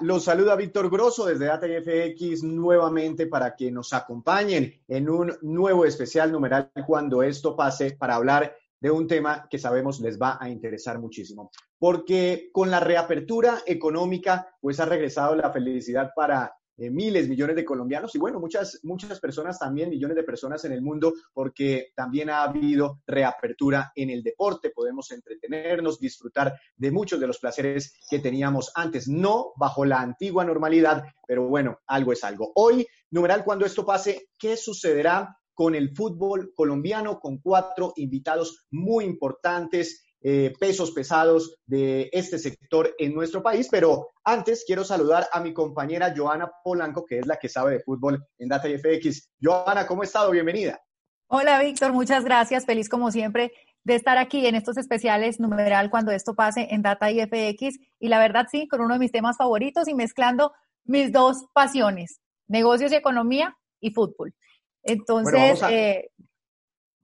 Los saluda Víctor Grosso desde ATFX nuevamente para que nos acompañen en un nuevo especial numeral cuando esto pase para hablar de un tema que sabemos les va a interesar muchísimo. Porque con la reapertura económica, pues ha regresado la felicidad para eh, miles, millones de colombianos y bueno, muchas, muchas personas también, millones de personas en el mundo, porque también ha habido reapertura en el deporte, podemos entretenernos, disfrutar de muchos de los placeres que teníamos antes, no bajo la antigua normalidad, pero bueno, algo es algo. Hoy, numeral, cuando esto pase, ¿qué sucederá? con el fútbol colombiano, con cuatro invitados muy importantes eh, pesos pesados de este sector en nuestro país. Pero antes quiero saludar a mi compañera Joana Polanco, que es la que sabe de fútbol en Data FX. Joana, ¿cómo ha estado? Bienvenida. Hola, Víctor, muchas gracias. Feliz como siempre de estar aquí en estos especiales numeral cuando esto pase en Data IFX. Y la verdad, sí, con uno de mis temas favoritos y mezclando mis dos pasiones, negocios y economía y fútbol. Entonces, eh,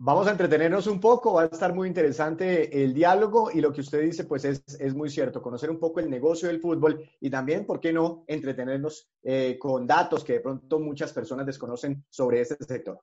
Vamos a entretenernos un poco, va a estar muy interesante el diálogo y lo que usted dice, pues es, es muy cierto, conocer un poco el negocio del fútbol y también, ¿por qué no?, entretenernos eh, con datos que de pronto muchas personas desconocen sobre este sector.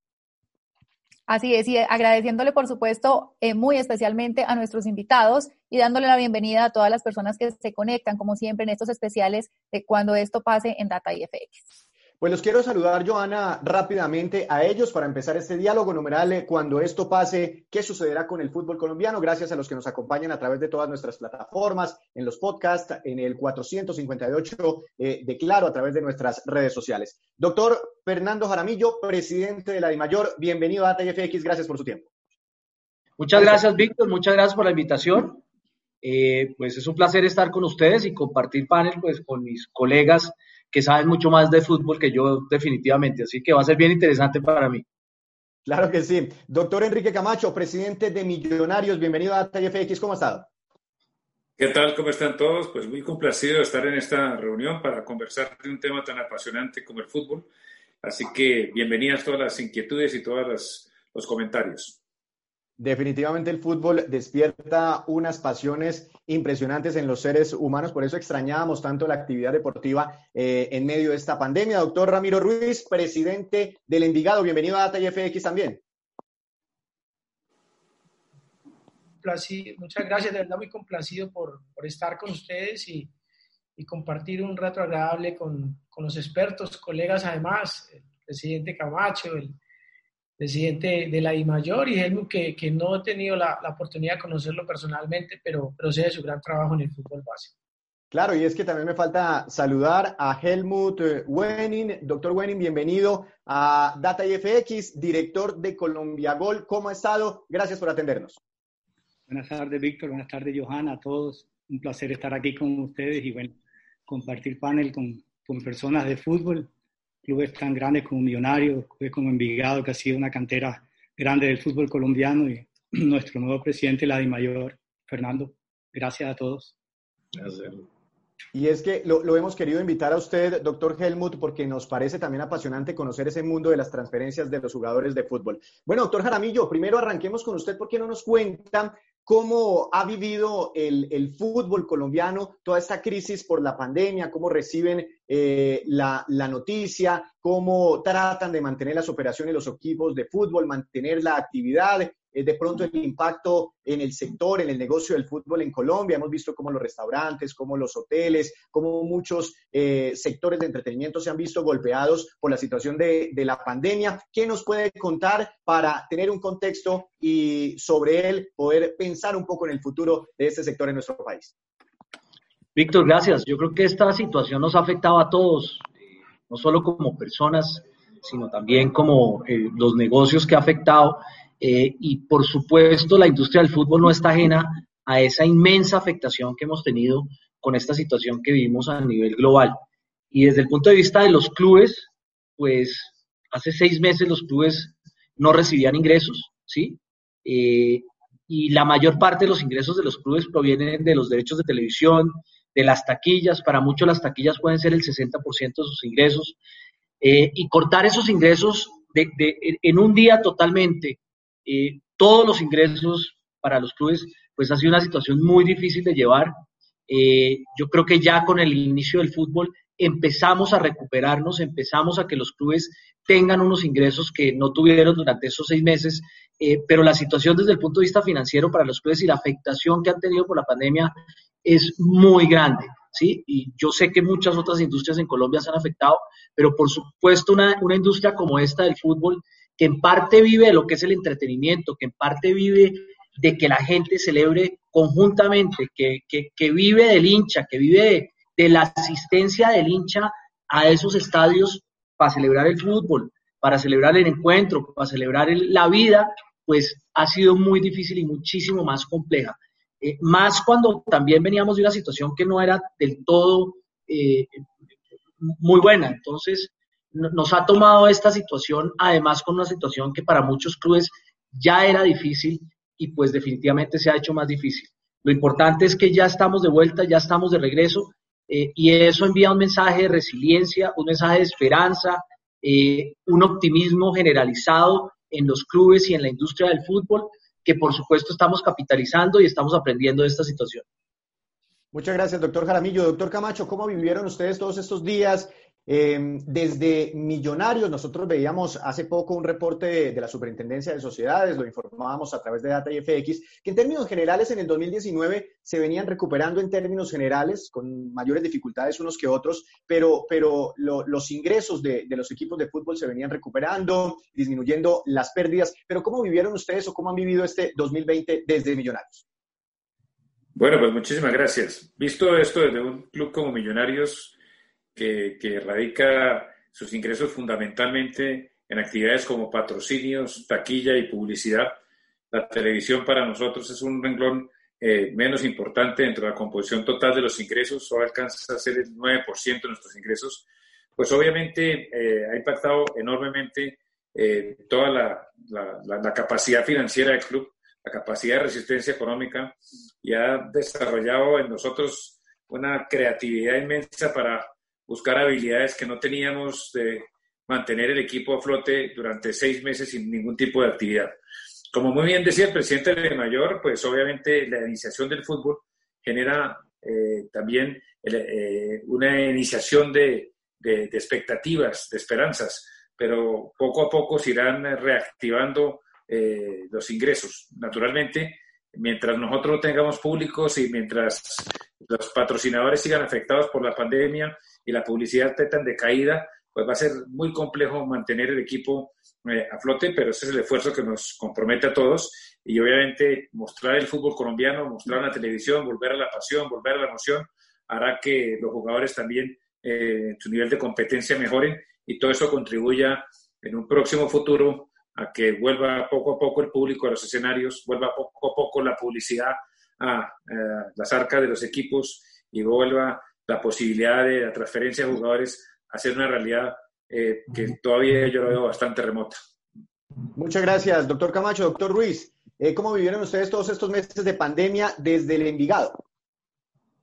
Así es, y agradeciéndole, por supuesto, eh, muy especialmente a nuestros invitados y dándole la bienvenida a todas las personas que se conectan, como siempre, en estos especiales de cuando esto pase en Data IFX. Pues los quiero saludar, Joana, rápidamente a ellos para empezar este diálogo numeral. Eh, cuando esto pase, ¿qué sucederá con el fútbol colombiano? Gracias a los que nos acompañan a través de todas nuestras plataformas, en los podcasts, en el 458 eh, de Claro, a través de nuestras redes sociales. Doctor Fernando Jaramillo, presidente de la DIMAYOR, bienvenido a ATFX, gracias por su tiempo. Muchas gracias, Víctor, muchas gracias por la invitación. Eh, pues es un placer estar con ustedes y compartir panel pues, con mis colegas que saben mucho más de fútbol que yo definitivamente, así que va a ser bien interesante para mí. Claro que sí. Doctor Enrique Camacho, presidente de Millonarios, bienvenido a TFX, ¿cómo ha estado? ¿Qué tal? ¿Cómo están todos? Pues muy complacido de estar en esta reunión para conversar de un tema tan apasionante como el fútbol. Así que bienvenidas todas las inquietudes y todos los comentarios. Definitivamente el fútbol despierta unas pasiones impresionantes en los seres humanos, por eso extrañábamos tanto la actividad deportiva eh, en medio de esta pandemia. Doctor Ramiro Ruiz, presidente del Envigado, bienvenido a FX también. Muchas gracias, de verdad muy complacido por, estar con ustedes y, compartir un rato agradable con, con los expertos, colegas además, el presidente Camacho, el presidente de la mayor y Helmut, que, que no he tenido la, la, oportunidad de conocerlo personalmente, pero, pero sé de su gran trabajo en el fútbol básico. Claro, y es que también me falta saludar a Helmut eh, Wenning. Doctor Wenning, bienvenido a Data IFX, director de Colombia Gol. ¿Cómo ha estado? Gracias por atendernos. Buenas tardes, Víctor. Buenas tardes, Johanna. A todos. Un placer estar aquí con ustedes y, bueno, compartir panel con, con personas de fútbol clubes tan grandes como Millonarios, clubes como Envigado, que ha sido una cantera grande del fútbol colombiano, y nuestro nuevo presidente, la Mayor, Fernando. Gracias a todos. Gracias. Y es que lo, lo, hemos querido invitar a usted, doctor Helmut, porque nos parece también apasionante conocer ese mundo de las transferencias de los jugadores de fútbol. Bueno, doctor Jaramillo, primero arranquemos con usted porque no nos cuenta cómo ha vivido el, fútbol colombiano toda esta crisis por la pandemia, cómo reciben eh, la, noticia, cómo tratan de mantener las operaciones los equipos de fútbol, mantener la actividad, eh, de pronto el impacto en el sector, en el negocio del fútbol en Colombia. Hemos visto cómo los restaurantes, cómo los hoteles, cómo muchos eh, sectores de entretenimiento se han visto golpeados por la situación de, de, la pandemia. ¿Qué nos puede contar para tener un contexto y sobre él poder pensar un poco en el futuro de este sector en nuestro país? Víctor, gracias. Yo creo que esta situación nos ha afectado a todos, eh, no solo como personas, sino también como los negocios que ha afectado eh, y por supuesto, la industria del fútbol no está ajena a esa inmensa afectación que hemos tenido con esta situación que vivimos a nivel global. Y desde el punto de vista de los clubes, pues hace seis meses los clubes no recibían ingresos, ¿sí? Eh, y la mayor parte de los ingresos de los clubes provienen de los derechos de televisión, de las taquillas. Para muchos las taquillas pueden ser el 60% de sus ingresos. Eh, y cortar esos ingresos de, en un día totalmente eh, todos los ingresos para los clubes, pues ha sido una situación muy difícil de llevar Eh, yo creo que ya con el inicio del fútbol empezamos a recuperarnos, empezamos a que los clubes tengan unos ingresos que no tuvieron durante esos seis meses, eh, pero la situación desde el punto de vista financiero para los clubes y la afectación que han tenido por la pandemia es muy grande, ¿sí? Y yo sé que muchas otras industrias en Colombia se han afectado, pero por supuesto una, una industria como esta del fútbol, que en parte vive de lo que es el entretenimiento, que en parte vive de que la gente celebre conjuntamente, que, que, que vive del hincha, que vive de, de la asistencia del hincha a esos estadios para celebrar el fútbol, para celebrar el encuentro, para celebrar la vida, pues ha sido muy difícil y muchísimo más compleja. Eh, más cuando también veníamos de una situación que no era del todo eh, muy buena. Entonces, nos ha tomado esta situación, además con una situación que para muchos clubes ya era difícil y pues definitivamente se ha hecho más difícil. Lo importante es que ya estamos de vuelta, ya estamos de regreso eh, y eso envía un mensaje de resiliencia, un mensaje de esperanza, un optimismo generalizado en los clubes y en la industria del fútbol, que por supuesto estamos capitalizando y estamos aprendiendo de esta situación. Muchas gracias, doctor Jaramillo. Doctor Camacho, ¿cómo vivieron ustedes todos estos días Em, desde Millonarios, nosotros veíamos hace poco un reporte de, la Superintendencia de Sociedades, lo informábamos a través de Data y FX, que en términos generales en el 2019 se venían recuperando en términos generales, con mayores dificultades unos que otros, pero, pero los ingresos de, de, los equipos de fútbol se venían recuperando, disminuyendo las pérdidas. Pero ¿cómo vivieron ustedes o cómo han vivido este 2020 desde Millonarios? Bueno, pues muchísimas gracias. Visto esto desde un club como Millonarios, que, radica sus ingresos fundamentalmente en actividades como patrocinios, taquilla y publicidad. La televisión para nosotros es un renglón eh, menos importante dentro de la composición total de los ingresos, solo alcanza a ser el 9% de nuestros ingresos. Pues obviamente eh, ha impactado enormemente eh, toda la, la, capacidad financiera del club, la capacidad de resistencia económica y ha desarrollado en nosotros una creatividad inmensa para buscar habilidades que no teníamos de mantener el equipo a flote durante seis meses sin ningún tipo de actividad. Como muy bien decía el presidente de Mayor, pues obviamente la iniciación del fútbol genera eh, también eh, una iniciación de, de, expectativas, de esperanzas, pero poco a poco se irán reactivando eh, los ingresos. Naturalmente, mientras nosotros tengamos públicos y mientras los patrocinadores sigan afectados por la pandemia y la publicidad esté tan decaída, pues va a ser muy complejo mantener el equipo eh, a flote, pero ese es el esfuerzo que nos compromete a todos. Y obviamente mostrar el fútbol colombiano, mostrar la televisión, volver a la pasión, volver a la emoción, hará que los jugadores también eh, su nivel de competencia mejoren y todo eso contribuya en un próximo futuro a que vuelva poco a poco el público a los escenarios, vuelva poco a poco la publicidad a, a las arcas de los equipos y vuelva la posibilidad de la transferencia de jugadores a ser una realidad eh, que todavía yo lo veo bastante remota. Muchas gracias, doctor Camacho. Doctor Ruiz, eh, ¿cómo vivieron ustedes todos estos meses de pandemia desde el Envigado?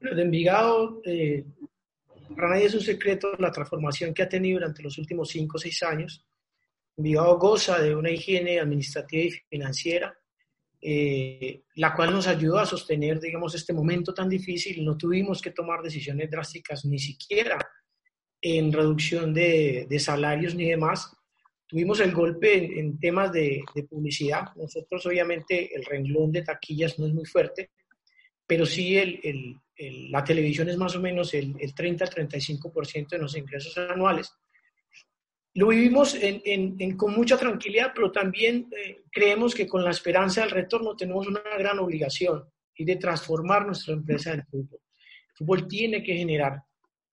Desde Envigado, eh, para nadie es un secreto la transformación que ha tenido durante los últimos cinco o seis años. Envigado goza de una higiene administrativa y financiera eh, la cual nos ayudó a sostener, digamos, este momento tan difícil. No tuvimos que tomar decisiones drásticas ni siquiera en reducción de, salarios ni demás. Tuvimos el golpe en, temas de, publicidad. Nosotros, obviamente, el renglón de taquillas no es muy fuerte, pero sí el, la televisión es más o menos el, 30 35% de los ingresos anuales lo vivimos con mucha tranquilidad, pero también eh, creemos que con la esperanza del retorno tenemos una gran obligación y de transformar nuestra empresa del fútbol. El fútbol tiene que generar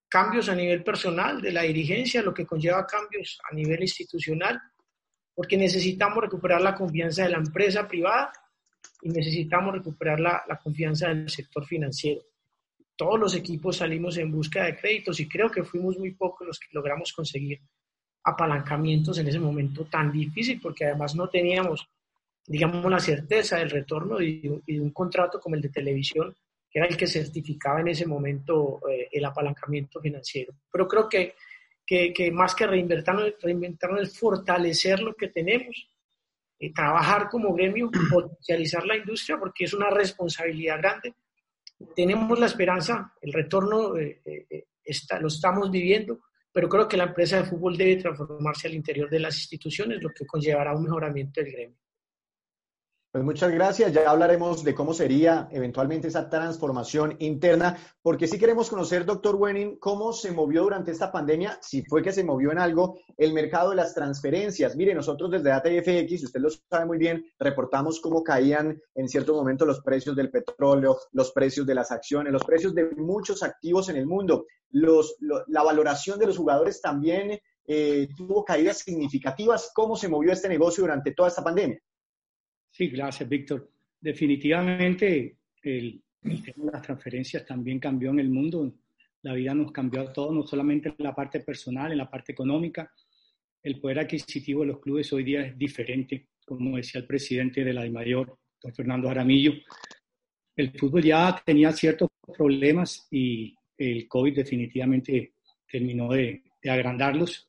cambios a nivel personal de la dirigencia, lo que conlleva cambios a nivel institucional, porque necesitamos recuperar la confianza de la empresa privada y necesitamos recuperar la, la confianza del sector financiero. Todos los equipos salimos en busca de créditos y creo que fuimos muy pocos los que logramos conseguir apalancamientos en ese momento tan difícil, porque además no teníamos, digamos, la certeza del retorno y de un contrato como el de televisión, que era el que certificaba en ese momento eh, el apalancamiento financiero. Pero creo que, que, más que reinventarnos, reinventarnos es fortalecer lo que tenemos, eh, trabajar como gremio, potencializar la industria, porque es una responsabilidad grande tenemos la esperanza, el retorno eh, eh, está, lo estamos viviendo, pero creo que la empresa de fútbol debe transformarse al interior de las instituciones, lo que conllevará un mejoramiento del gremio. Pues muchas gracias. Ya hablaremos de cómo sería eventualmente esa transformación interna, porque sí queremos conocer, doctor Wenning, cómo se movió durante esta pandemia, si fue que se movió en algo, el mercado de las transferencias. Mire, nosotros desde Data FX, usted lo sabe muy bien, reportamos cómo caían en cierto momento los precios del petróleo, los precios de las acciones, los precios de muchos activos en el mundo. Los, la valoración de los jugadores también eh, tuvo caídas significativas. ¿Cómo se movió este negocio durante toda esta pandemia? Sí, gracias, Víctor. Definitivamente el, tema de las transferencias también cambió en el mundo. La vida nos cambió a todos, no solamente en la parte personal, en la parte económica. El poder adquisitivo de los clubes hoy día es diferente, como decía el presidente de la Mayor, don Fernando Aramillo. El fútbol ya tenía ciertos problemas y el COVID definitivamente terminó de, de agrandarlos.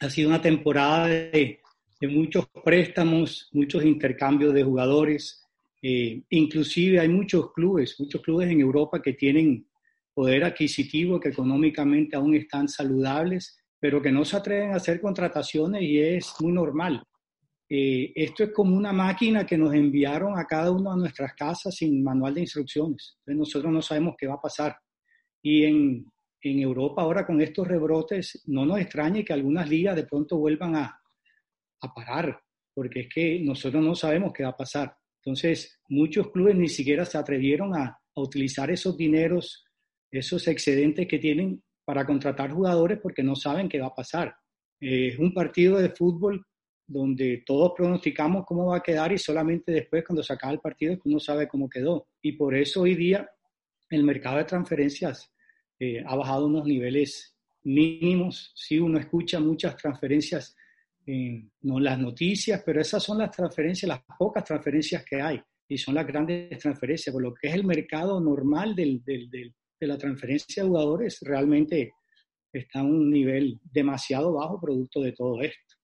Ha sido una temporada de, de muchos préstamos, muchos intercambios de jugadores. Eh, inclusive hay muchos clubes, muchos clubes en Europa que tienen poder adquisitivo, que económicamente aún están saludables, pero que no se atreven a hacer contrataciones y es muy normal. Eh, esto es como una máquina que nos enviaron a cada uno a nuestras casas sin manual de instrucciones. Entonces nosotros no sabemos qué va a pasar. Y en, en Europa ahora con estos rebrotes, no nos extrañe que algunas ligas de pronto vuelvan a, a parar, porque es que nosotros no sabemos qué va a pasar. Entonces, muchos clubes ni siquiera se atrevieron a, utilizar esos dineros, esos excedentes que tienen para contratar jugadores porque no saben qué va a pasar. es un partido de fútbol donde todos pronosticamos cómo va a quedar y solamente después cuando se acaba el partido es que uno sabe cómo quedó. Y por eso hoy día el mercado de transferencias eh, ha bajado unos niveles mínimos. Sí, uno escucha muchas transferencias no las noticias, pero esas son las transferencias, las pocas transferencias que hay y son las grandes transferencias, por lo que es el mercado normal del, del, de la transferencia de jugadores, realmente está a un nivel demasiado bajo producto de todo esto.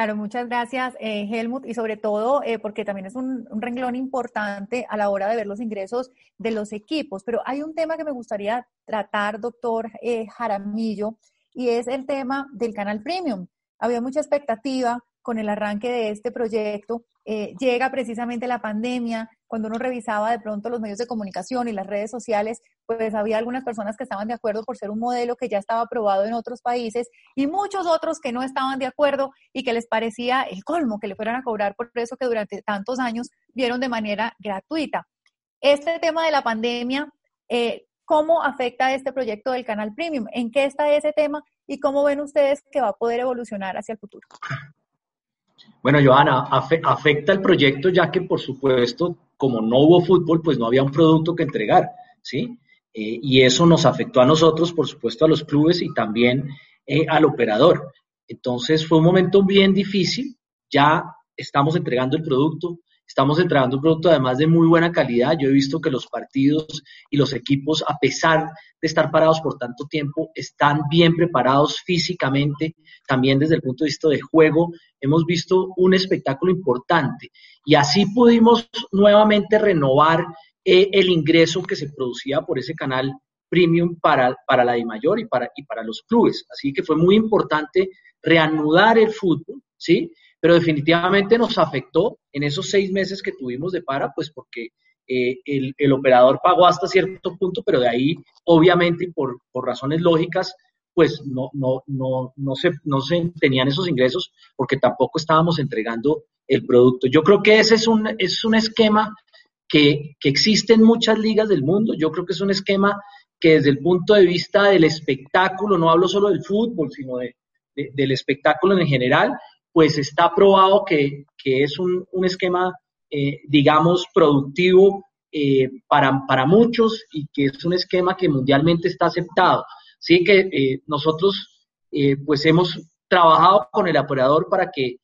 Claro, muchas gracias, eh, Helmut, y sobre todo eh, porque también es un, renglón importante a la hora de ver los ingresos de los equipos. Pero hay un tema que me gustaría tratar, doctor eh, Jaramillo, y es el tema del canal premium. Había mucha expectativa con el arranque de este proyecto. Eh, llega precisamente la pandemia, cuando uno revisaba de pronto los medios de comunicación y las redes sociales, pues había algunas personas que estaban de acuerdo por ser un modelo que ya estaba aprobado en otros países y muchos otros que no estaban de acuerdo y que les parecía el colmo que le fueran a cobrar por eso que durante tantos años vieron de manera gratuita. Este tema de la pandemia eh, ¿Cómo afecta este proyecto del canal premium? ¿En qué está ese tema? ¿Y cómo ven ustedes que va a poder evolucionar hacia el futuro? Bueno, Joana, afecta el proyecto ya que, por supuesto, como no hubo fútbol, pues no había un producto que entregar, ¿sí? Eh, y eso nos afectó a nosotros, por supuesto, a los clubes y también eh, al operador. Entonces fue un momento bien difícil, ya estamos entregando el producto, Estamos entregando un producto además de muy buena calidad. Yo he visto que los partidos y los equipos, a pesar de estar parados por tanto tiempo, están bien preparados físicamente, también desde el punto de vista de juego. Hemos visto un espectáculo importante y así pudimos nuevamente renovar eh, el ingreso que se producía por ese canal premium para, para la de mayor y para, y para los clubes. Así que fue muy importante reanudar el fútbol, ¿sí? Pero definitivamente nos afectó en esos seis meses que tuvimos de para, pues porque eh, el, operador pagó hasta cierto punto, pero de ahí, obviamente, por, razones lógicas, pues no, no, no, no, se, no se tenían esos ingresos porque tampoco estábamos entregando el producto. Yo creo que ese es un, es un esquema que, que existe en muchas ligas del mundo. Yo creo que es un esquema que desde el punto de vista del espectáculo, no hablo solo del fútbol, sino de, del espectáculo en general, pues está probado que, es un, esquema, eh, digamos, productivo eh, para, para, muchos y que es un esquema que mundialmente está aceptado. Así que eh, nosotros, pues hemos trabajado con el operador para que,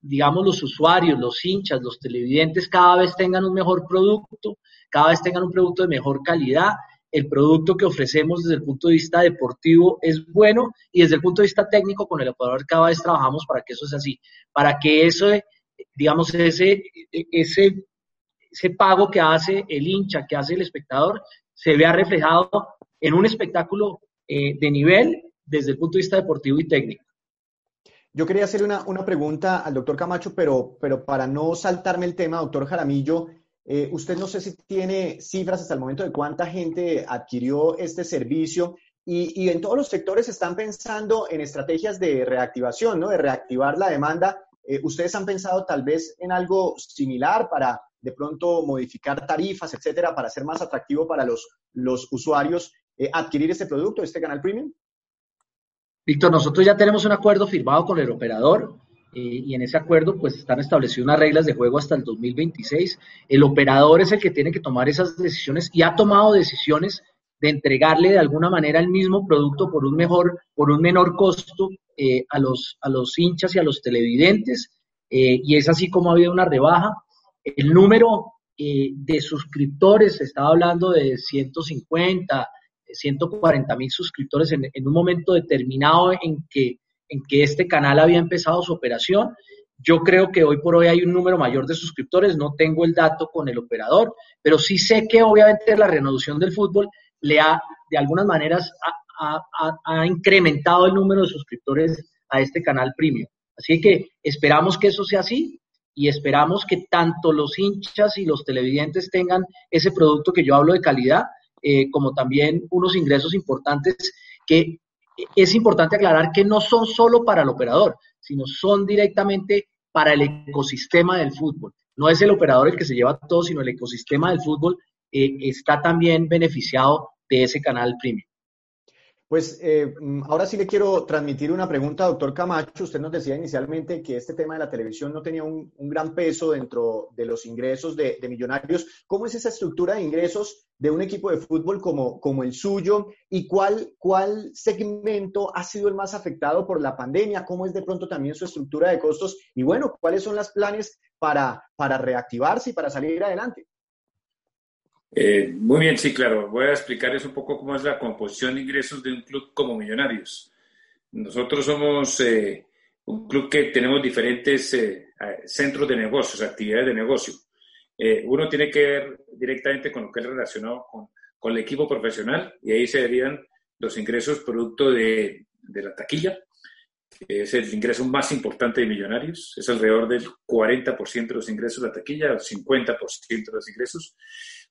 digamos, los usuarios, los hinchas, los televidentes cada vez tengan un mejor producto, cada vez tengan un producto de mejor calidad el producto que ofrecemos desde el punto de vista deportivo es bueno y desde el punto de vista técnico con el Ecuador cada vez trabajamos para que eso sea así, para que eso, digamos, ese, ese ese pago que hace el hincha, que hace el espectador, se vea reflejado en un espectáculo eh, de nivel desde el punto de vista deportivo y técnico. Yo quería hacerle una, una, pregunta al doctor Camacho, pero, pero para no saltarme el tema, doctor Jaramillo, eh, usted no sé si tiene cifras hasta el momento de cuánta gente adquirió este servicio y, en todos los sectores están pensando en estrategias de reactivación, ¿no? De reactivar la demanda. Eh, ¿Ustedes han pensado tal vez en algo similar para de pronto modificar tarifas, etcétera, para ser más atractivo para los, los usuarios eh, adquirir este producto, este canal premium? Víctor, nosotros ya tenemos un acuerdo firmado con el operador eh, y en ese acuerdo pues están establecidas unas reglas de juego hasta el 2026. El operador es el que tiene que tomar esas decisiones y ha tomado decisiones de entregarle de alguna manera el mismo producto por un mejor, por un menor costo eh, a, los, a los hinchas y a los televidentes. Eh, y es así como ha habido una rebaja. El número de suscriptores, estaba hablando de 150, 140 mil suscriptores en, un momento determinado en que, en que este canal había empezado su operación. Yo creo que hoy por hoy hay un número mayor de suscriptores, no tengo el dato con el operador, pero sí sé que obviamente la renovación del fútbol le ha, de algunas maneras, ha, incrementado el número de suscriptores a este canal premium. Así que esperamos que eso sea así y esperamos que tanto los hinchas y los televidentes tengan ese producto que yo hablo de calidad eh, como también unos ingresos importantes que es importante aclarar que no son solo para el operador, sino son directamente para el ecosistema del fútbol. No es el operador el que se lleva todo, sino el ecosistema del fútbol eh, está también beneficiado de ese canal premium. Pues eh, mm, ahora sí le quiero transmitir una pregunta, doctor Camacho. Usted nos decía inicialmente que este tema de la televisión no tenía un, gran peso dentro de los ingresos de, millonarios. ¿Cómo es esa estructura de ingresos de un equipo de fútbol como, como el suyo? ¿Y cuál, cuál segmento ha sido el más afectado por la pandemia? ¿Cómo es de pronto también su estructura de costos? Y bueno, ¿cuáles son los planes para, para reactivarse y para salir adelante? Eh, muy bien, sí, claro. Voy a explicarles un poco cómo es la composición de ingresos de un club como Millonarios. Nosotros somos eh, un club que tenemos diferentes eh, centros de negocios, actividades de negocio. uno tiene que ver directamente con lo que es relacionado con, con, el equipo profesional y ahí se derivan los ingresos producto de, de la taquilla, que es el ingreso más importante de Millonarios. Es alrededor del 40% de los ingresos de la taquilla, el 50% de los ingresos.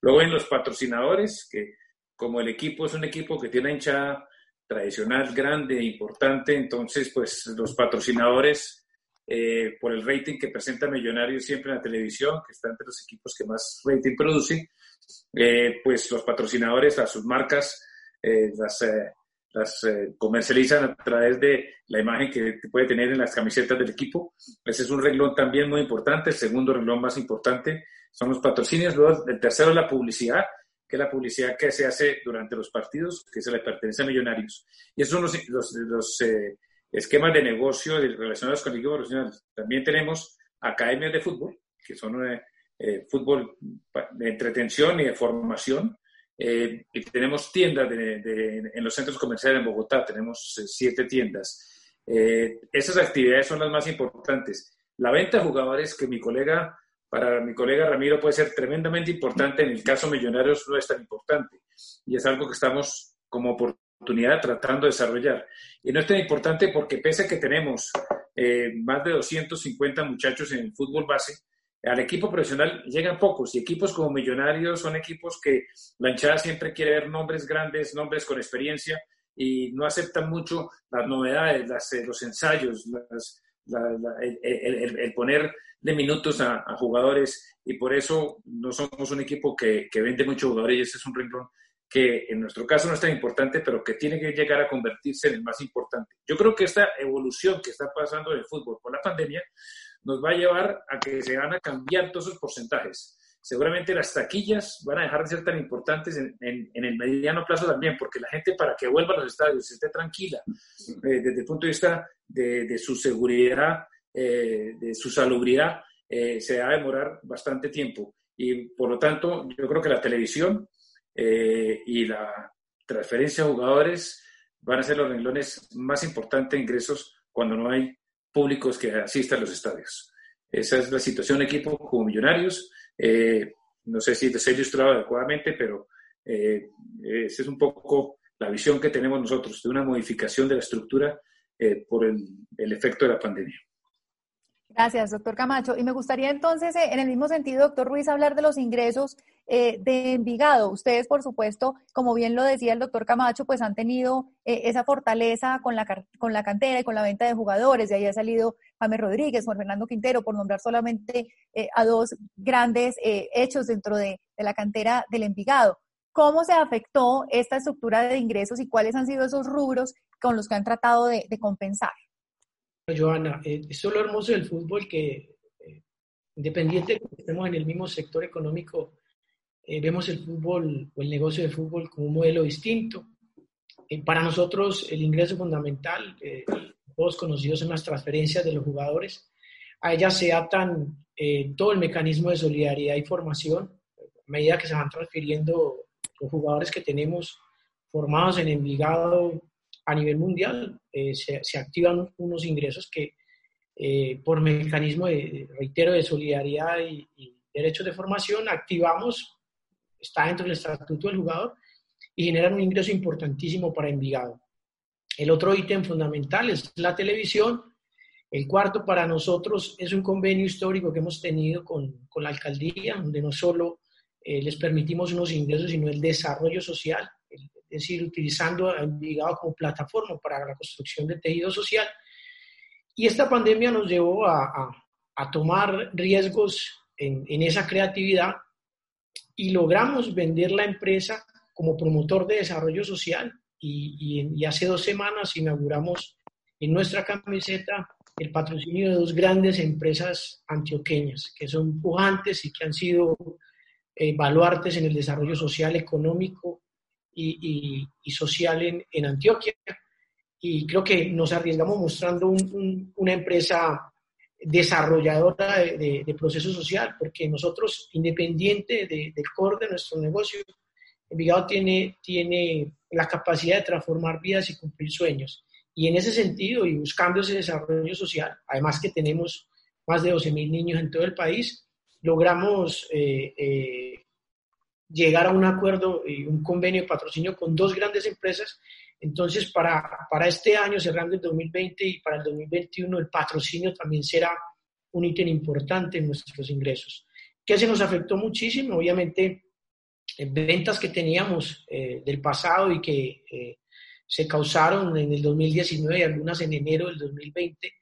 Luego en los patrocinadores, que como el equipo es un equipo que tiene hinchada tradicional grande importante, entonces pues los patrocinadores, eh, por el rating que presenta Millonarios siempre en la televisión, que está entre los equipos que más rating producen, eh, pues los patrocinadores a sus marcas eh, las, las comercializan a través de la imagen que puede tener en las camisetas del equipo. Ese es un renglón también muy importante, el segundo renglón más importante son los patrocinios. Luego, el tercero es la publicidad, que es la publicidad que se hace durante los partidos, que se le pertenece a Millonarios. Y esos son los, los, eh, esquemas de negocio relacionados con el equipo profesional. También tenemos academias de fútbol, que son eh, eh, fútbol de entretención y de formación. y tenemos tiendas en los centros comerciales en Bogotá, tenemos siete tiendas. esas actividades son las más importantes. La venta de jugadores que mi colega para mi colega Ramiro puede ser tremendamente importante, en el caso Millonarios no es tan importante. Y es algo que estamos como oportunidad tratando de desarrollar. Y no es tan importante porque pese a que tenemos eh, más de 250 muchachos en el fútbol base, al equipo profesional llegan pocos. Y equipos como Millonarios son equipos que la hinchada siempre quiere ver nombres grandes, nombres con experiencia y no aceptan mucho las novedades, eh, los ensayos, el, poner de minutos a, jugadores y por eso no somos un equipo que, que vende muchos jugadores y ese es un renglón que en nuestro caso no es tan importante, pero que tiene que llegar a convertirse en el más importante. Yo creo que esta evolución que está pasando en el fútbol por la pandemia nos va a llevar a que se van a cambiar todos esos porcentajes. Seguramente las taquillas van a dejar de ser tan importantes en, en, el mediano plazo también, porque la gente para que vuelva a los estadios esté tranquila eh, desde el punto de vista de, de su seguridad eh, de su salubridad, eh, se va a demorar bastante tiempo. Y por lo tanto, yo creo que la televisión y la transferencia de jugadores van a ser los renglones más importantes de ingresos cuando no hay públicos que asistan a los estadios. Esa es la situación de equipo como millonarios. No sé si se ha ilustrado adecuadamente, pero eh, esa es un poco la visión que tenemos nosotros de una modificación de la estructura eh, por el, efecto de la pandemia. Gracias, doctor Camacho. Y me gustaría entonces, en el mismo sentido, doctor Ruiz, hablar de los ingresos eh, de Envigado. Ustedes, por supuesto, como bien lo decía el doctor Camacho, pues han tenido eh, esa fortaleza con la, con la cantera y con la venta de jugadores. De ahí ha salido James Rodríguez, Juan Fernando Quintero, por nombrar solamente eh, a dos grandes hechos dentro de, la cantera del Envigado. ¿Cómo se afectó esta estructura de ingresos y cuáles han sido esos rubros con los que han tratado de, compensar? Joana, esto es lo hermoso del fútbol que independiente de que estemos en el mismo sector económico, eh, vemos el fútbol o el negocio de fútbol como un modelo distinto. Eh, para nosotros el ingreso fundamental, eh, todos conocidos son las transferencias de los jugadores. A ellas se atan todo el mecanismo de solidaridad y formación. A medida que se van transfiriendo los jugadores que tenemos formados en Envigado a nivel mundial, se, se, activan unos ingresos que por mecanismo, de, reitero, de solidaridad y, y derechos de formación, activamos está dentro del estatuto del jugador y generan un ingreso importantísimo para Envigado. El otro ítem fundamental es la televisión. El cuarto para nosotros es un convenio histórico que hemos tenido con, con la alcaldía, donde no solo eh, les permitimos unos ingresos, sino el desarrollo social, es decir, utilizando a Envigado como plataforma para la construcción de tejido social. Y esta pandemia nos llevó a, a, tomar riesgos en esa creatividad y logramos vender la empresa como promotor de desarrollo social y, hace dos semanas inauguramos en nuestra camiseta el patrocinio de dos grandes empresas antioqueñas que son pujantes y que han sido eh, baluartes en el desarrollo social, económico y, social en, Antioquia. Y creo que nos arriesgamos mostrando una empresa desarrolladora de, proceso social, porque nosotros, independiente del core de nuestro negocio, Envigado tiene, tiene la capacidad de transformar vidas y cumplir sueños. Y en ese sentido, y buscando ese desarrollo social, además que tenemos más de 12.000 niños en todo el país, logramos eh, eh, llegar a un acuerdo y un convenio de patrocinio con dos grandes empresas entonces, para, para este año, cerrando el 2020 y para el 2021, el patrocinio también será un ítem importante en nuestros ingresos. ¿Qué se nos afectó muchísimo? Obviamente, ventas que teníamos eh, del pasado y que eh, se causaron en el 2019 y algunas en enero del 2020,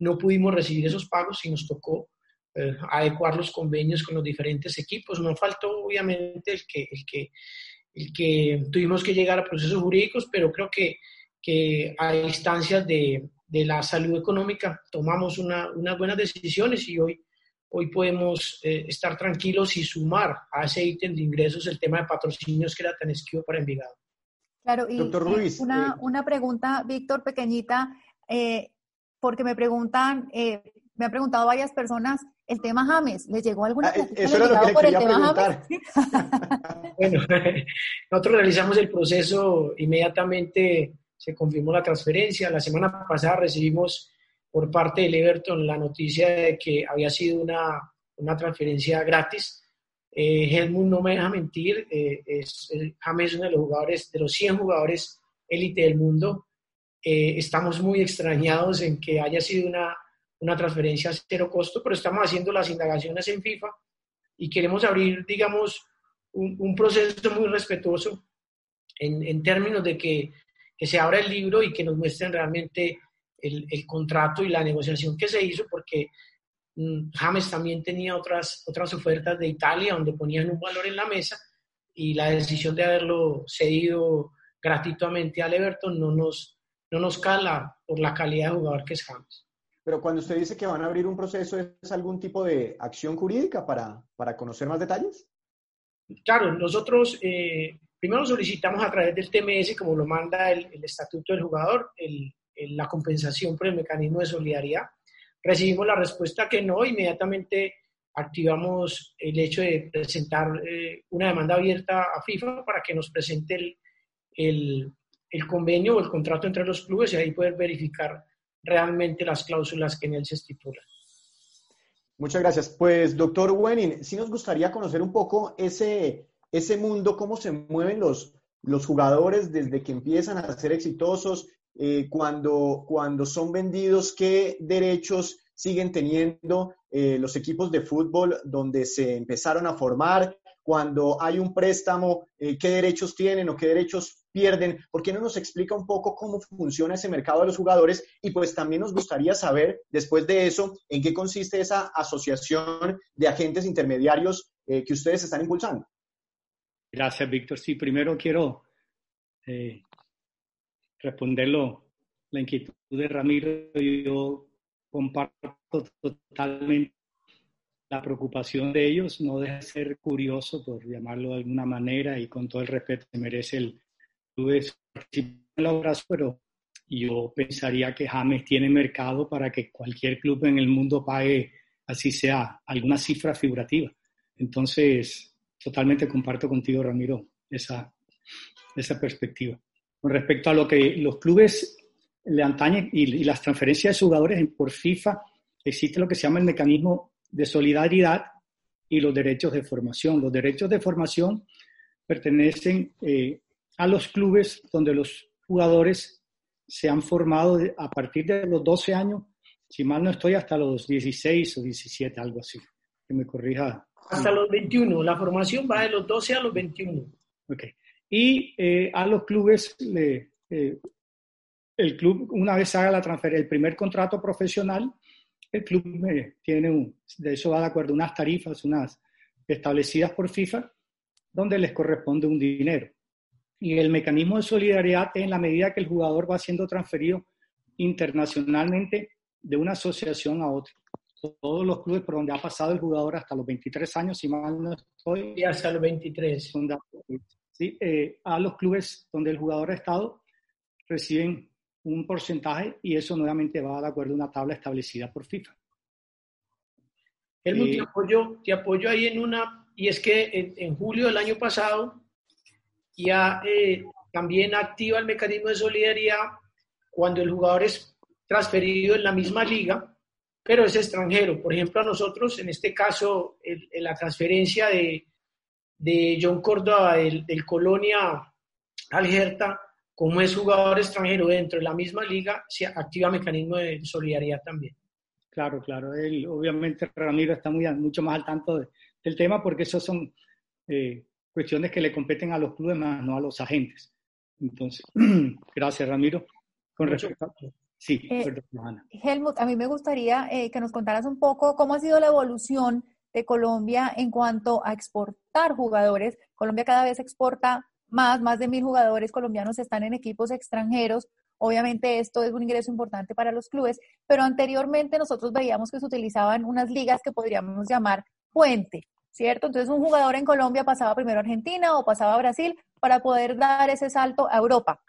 no pudimos recibir esos pagos y nos tocó eh, adecuar los convenios con los diferentes equipos. No faltó, obviamente, el que, el que el que tuvimos que llegar a procesos jurídicos, pero creo que, que a instancias de, de la salud económica tomamos una, unas buenas decisiones y hoy, hoy podemos eh, estar tranquilos y sumar a ese ítem de ingresos el tema de patrocinios que era tan esquivo para Envigado. Claro, y, Doctor Ruiz, una, eh, una pregunta, Víctor, pequeñita, eh, porque me preguntan, me han preguntado varias personas el tema James. ¿Les llegó alguna ah, Eso era lo que por el tema James? bueno, nosotros realizamos el proceso inmediatamente, se confirmó la transferencia. La semana pasada recibimos por parte del Everton la noticia de que había sido una, una transferencia gratis. Eh, Helmut no me deja mentir, eh, es, James es uno de los jugadores, de los 100 jugadores élite del mundo. Eh, estamos muy extrañados en que haya sido una una transferencia a cero costo, pero estamos haciendo las indagaciones en FIFA y queremos abrir, digamos, un, proceso muy respetuoso en, en términos de que, que, se abra el libro y que nos muestren realmente el, el contrato y la negociación que se hizo, porque mm, James también tenía otras, otras ofertas de Italia donde ponían un valor en la mesa y la decisión de haberlo cedido gratuitamente al Everton no nos, no nos cala por la calidad de jugador que es James. Pero cuando usted dice que van a abrir un proceso, ¿es algún tipo de acción jurídica para, para conocer más detalles? Claro, nosotros eh, primero solicitamos a través del TMS, como lo manda el, estatuto del jugador, el, la compensación por el mecanismo de solidaridad. Recibimos la respuesta que no, inmediatamente activamos el hecho de presentar eh, una demanda abierta a FIFA para que nos presente el, el, el convenio o el contrato entre los clubes y ahí poder verificar realmente las cláusulas que en él se estipulan. Muchas gracias. Pues, doctor Wenning, sí nos gustaría conocer un poco ese, ese mundo, cómo se mueven los, los jugadores desde que empiezan a ser exitosos, eh, cuando, cuando son vendidos, qué derechos siguen teniendo eh, los equipos de fútbol donde se empezaron a formar, cuando hay un préstamo, eh, qué derechos tienen o qué derechos pierden. ¿Por qué no nos explica un poco cómo funciona ese mercado de los jugadores? Y pues también nos gustaría saber, después de eso, en qué consiste esa asociación de agentes intermediarios que ustedes están impulsando. Gracias, Víctor. Sí, primero quiero responderlo, la inquietud de Ramiro. Yo comparto totalmente la preocupación de ellos, no deja de ser curioso, por llamarlo de alguna manera, y con todo el respeto que merece el club de la obra, pero yo pensaría que James tiene mercado para que cualquier club en el mundo pague, así sea, alguna cifra figurativa. Entonces, totalmente comparto contigo, Ramiro, esa, esa perspectiva. Con respecto a lo que los clubes le antañen y, las transferencias de jugadores por FIFA, existe lo que se llama el mecanismo de solidaridad y los derechos de formación. Los derechos de formación pertenecen eh, a los clubes donde los jugadores se han formado a partir de los 12 años, si mal no estoy, hasta los 16 o 17, algo así. Que me corrija hasta los 21. La formación va de los 12 a los 21. Ok. Y eh, a los clubes, le, eh, el club, una vez haga la transferencia, el primer contrato profesional, el club eh, tiene, un, de eso va de acuerdo, unas tarifas, unas establecidas por FIFA, donde les corresponde un dinero. Y el mecanismo de solidaridad es en la medida que el jugador va siendo transferido internacionalmente de una asociación a otra todos los clubes por donde ha pasado el jugador hasta los 23 años, si mal no estoy. Y hasta los 23. Sí, eh, a los clubes donde el jugador ha estado reciben un porcentaje y eso nuevamente va de acuerdo a una tabla establecida por FIFA. Helmut, te, eh, apoyo, te apoyo ahí en una, y es que en, julio del año pasado ya eh, también activa el mecanismo de solidaridad cuando el jugador es transferido en la misma liga pero es extranjero. Por ejemplo, a nosotros, en este caso, la transferencia de, de John Córdoba del, Colonia al Hertha, como es jugador extranjero dentro de la misma liga, se activa mecanismo de solidaridad también. Claro, claro. Él, obviamente Ramiro está muy, mucho más al tanto del tema porque eso son eh, cuestiones que le competen a los clubes más, no a los agentes. Entonces, gracias Ramiro. Con respecto, Sí, eh, Helmut, a mí me gustaría eh, que nos contaras un poco cómo ha sido la evolución de Colombia en cuanto a exportar jugadores. Colombia cada vez exporta más, más de mil jugadores colombianos están en equipos extranjeros. Obviamente esto es un ingreso importante para los clubes, pero anteriormente nosotros veíamos que se utilizaban unas ligas que podríamos llamar puente, ¿cierto? Entonces un jugador en Colombia pasaba primero a Argentina o pasaba a Brasil para poder dar ese salto a Europa.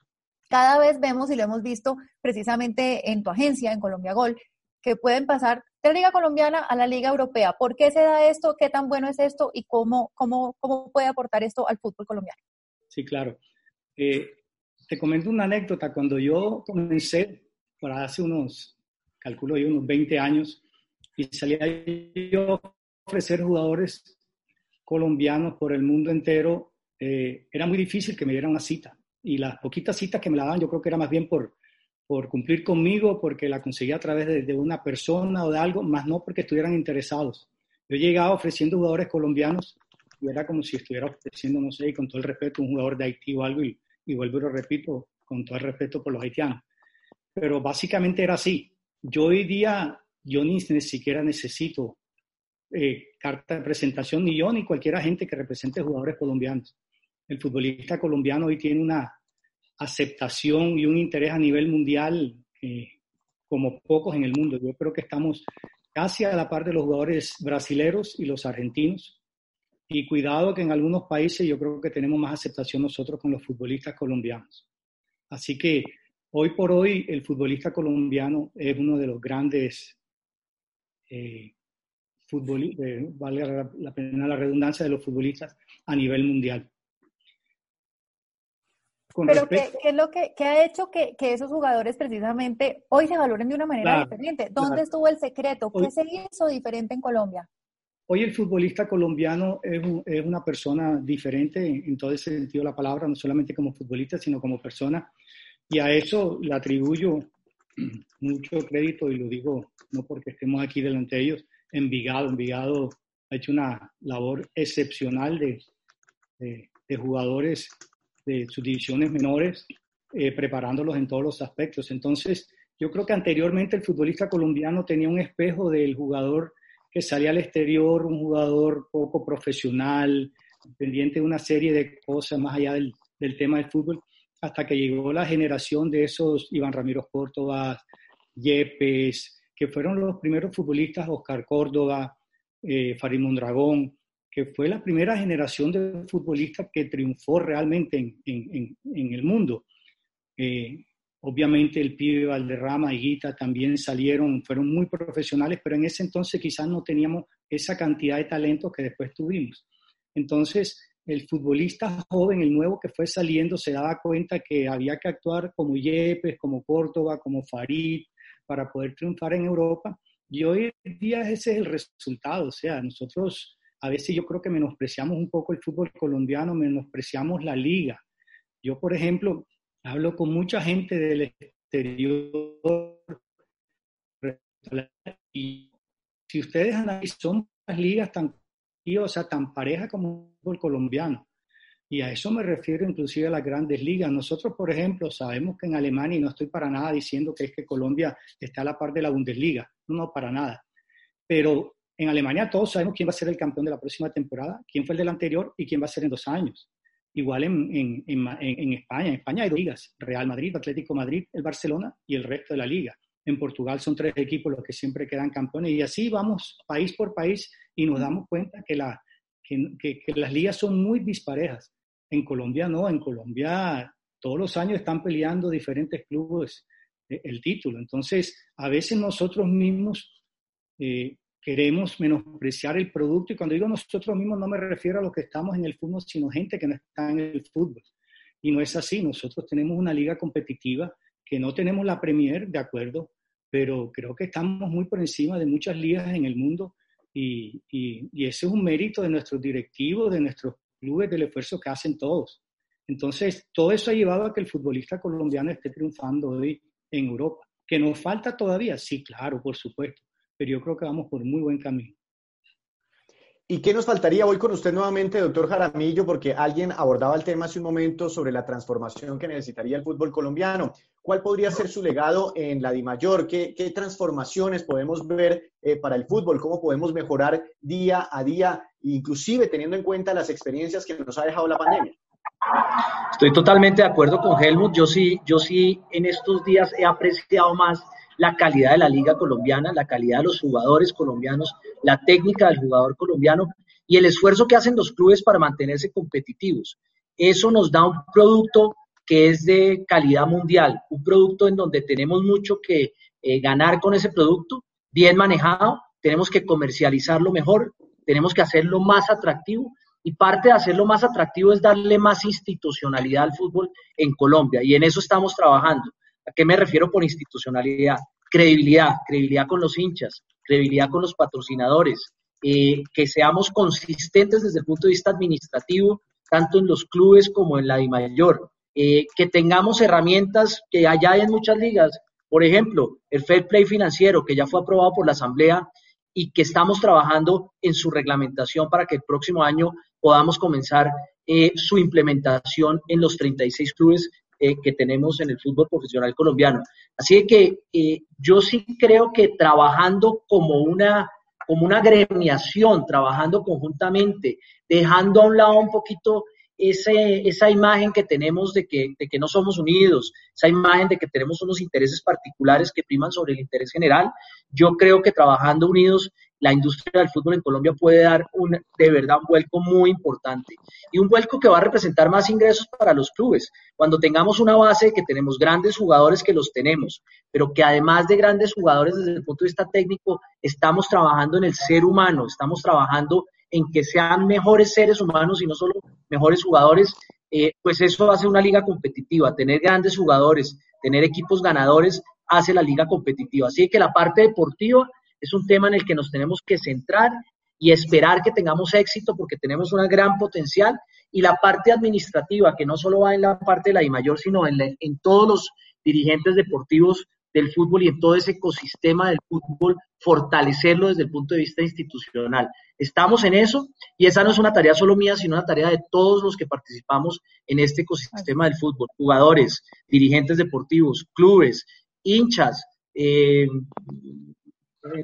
Cada vez vemos y lo hemos visto precisamente en tu agencia, en Colombia Gol, que pueden pasar de Liga Colombiana a la Liga Europea. ¿Por qué se da esto? ¿Qué tan bueno es esto? ¿Y cómo, cómo, cómo puede aportar esto al fútbol colombiano? Sí, claro. Eh, te comento una anécdota. Cuando yo comencé, por hace unos, calculo yo, unos 20 años, y salía yo a ofrecer jugadores colombianos por el mundo entero, eh, era muy difícil que me dieran una cita y las poquitas citas que me la daban yo creo que era más bien por, por cumplir conmigo, porque la conseguía a través de, una persona o de algo, más no porque estuvieran interesados. Yo llegaba ofreciendo jugadores colombianos y era como si estuviera ofreciendo, no sé, con todo el respeto, un jugador de Haití o algo, y, y vuelvo y lo repito, con todo el respeto por los haitianos. Pero básicamente era así. Yo hoy día, yo ni, ni siquiera necesito eh, carta de presentación, ni yo ni cualquier agente que represente jugadores colombianos el futbolista colombiano hoy tiene una aceptación y un interés a nivel mundial eh, como pocos en el mundo. Yo creo que estamos casi a la par de los jugadores brasileros y los argentinos. Y cuidado que en algunos países yo creo que tenemos más aceptación nosotros con los futbolistas colombianos. Así que hoy por hoy el futbolista colombiano es uno de los grandes eh, futbolistas, eh, vale la pena la redundancia, de los futbolistas a nivel mundial. Pero ¿qué, es lo que ha hecho que, esos jugadores precisamente hoy se valoren de una manera diferente? ¿Dónde estuvo el secreto? ¿Qué se hizo diferente en Colombia? Hoy el futbolista colombiano es, una persona diferente en, todo el sentido de la palabra, no solamente como futbolista, sino como persona. Y a eso le atribuyo mucho crédito, y lo digo no porque estemos aquí delante de ellos, Envigado. Envigado ha hecho una labor excepcional de, de, jugadores de sus divisiones menores, eh, preparándolos en todos los aspectos. Entonces, yo creo que anteriormente el futbolista colombiano tenía un espejo del jugador que salía al exterior, un jugador poco profesional, pendiente de una serie de cosas más allá del, del tema del fútbol, hasta que llegó la generación de esos Iván Ramiro Córdoba, Yepes, que fueron los primeros futbolistas, Oscar Córdoba, eh, Mondragón, que fue la primera generación de futbolistas que triunfó realmente en, en, el mundo. Eh, Obviamente el pibe Valderrama y Guita también salieron, fueron muy profesionales, pero en ese entonces quizás no teníamos esa cantidad de talentos que después tuvimos. Entonces, el futbolista joven, el nuevo que fue saliendo, se daba cuenta que había que actuar como Yepes, como Córdoba, como Farid, para poder triunfar en Europa. Y hoy día ese es el resultado. O sea, nosotros a veces yo creo que menospreciamos un poco el fútbol colombiano, menospreciamos la liga. Yo, por ejemplo, hablo con mucha gente del exterior y si ustedes analizan, las ligas tan, o tan parejas como el colombiano. Y a eso me refiero inclusive a las grandes ligas. Nosotros, por ejemplo, sabemos que en Alemania, y no estoy para nada diciendo que es que Colombia está a la par de la Bundesliga, no, para nada. Pero en Alemania todos sabemos quién va a ser el campeón de la próxima temporada, quién fue el del anterior y quién va a ser en dos años. Igual en, en, en, España. En España hay dos ligas, Real Madrid, Atlético Madrid, el Barcelona y el resto de la liga. En Portugal son tres equipos los que siempre quedan campeones y así vamos país por país y nos damos cuenta que, la, que, que, las ligas son muy disparejas. En Colombia no, en Colombia todos los años están peleando diferentes clubes eh, el título. Entonces, a veces nosotros mismos eh, queremos menospreciar el producto y cuando digo nosotros mismos no me refiero a los que estamos en el fútbol, sino gente que no está en el fútbol. Y no es así, nosotros tenemos una liga competitiva que no tenemos la Premier, de acuerdo, pero creo que estamos muy por encima de muchas ligas en el mundo y, y, ese es un mérito de nuestros directivos, de nuestros clubes, del esfuerzo que hacen todos. Entonces, todo eso ha llevado a que el futbolista colombiano esté triunfando hoy en Europa. ¿Que nos falta todavía? Sí, claro, por supuesto pero yo creo que vamos por muy buen camino. ¿Y qué nos faltaría hoy con usted nuevamente, doctor Jaramillo? Porque alguien abordaba el tema hace un momento sobre la transformación que necesitaría el fútbol colombiano. ¿Cuál podría ser su legado en la DIMAYOR? ¿Qué, qué transformaciones podemos ver eh, para el fútbol? ¿Cómo podemos mejorar día a día, inclusive teniendo en cuenta las experiencias que nos ha dejado la pandemia? Estoy totalmente de acuerdo con Helmut. Yo sí, yo sí en estos días he apreciado más la calidad de la liga colombiana, la calidad de los jugadores colombianos, la técnica del jugador colombiano y el esfuerzo que hacen los clubes para mantenerse competitivos. Eso nos da un producto que es de calidad mundial, un producto en donde tenemos mucho que eh, ganar con ese producto, bien manejado, tenemos que comercializarlo mejor, tenemos que hacerlo más atractivo y parte de hacerlo más atractivo es darle más institucionalidad al fútbol en Colombia y en eso estamos trabajando. ¿A qué me refiero por institucionalidad? Credibilidad, credibilidad con los hinchas, credibilidad con los patrocinadores, eh, que seamos consistentes desde el punto de vista administrativo, tanto en los clubes como en la de mayor, eh, que tengamos herramientas que allá hay en muchas ligas, por ejemplo, el Fair Play financiero, que ya fue aprobado por la Asamblea y que estamos trabajando en su reglamentación para que el próximo año podamos comenzar eh, su implementación en los 36 clubes eh, que tenemos en el fútbol profesional colombiano. Así que eh, yo sí creo que trabajando como una, como una gremiación, trabajando conjuntamente, dejando a un lado un poquito ese, esa imagen que tenemos de que, de que no somos unidos, esa imagen de que tenemos unos intereses particulares que priman sobre el interés general, yo creo que trabajando unidos la industria del fútbol en Colombia puede dar un, de verdad un vuelco muy importante y un vuelco que va a representar más ingresos para los clubes. Cuando tengamos una base que tenemos grandes jugadores que los tenemos, pero que además de grandes jugadores desde el punto de vista técnico, estamos trabajando en el ser humano, estamos trabajando en que sean mejores seres humanos y no solo mejores jugadores, eh, pues eso hace una liga competitiva. Tener grandes jugadores, tener equipos ganadores, hace la liga competitiva. Así que la parte deportiva es un tema en el que nos tenemos que centrar y esperar que tengamos éxito porque tenemos un gran potencial y la parte administrativa, que no solo va en la parte de la I mayor, sino en, en todos los dirigentes deportivos del fútbol y en todo ese ecosistema del fútbol, fortalecerlo desde el punto de vista institucional. Estamos en eso y esa no es una tarea solo mía, sino una tarea de todos los que participamos en este ecosistema del fútbol, jugadores, dirigentes deportivos, clubes, hinchas, eh,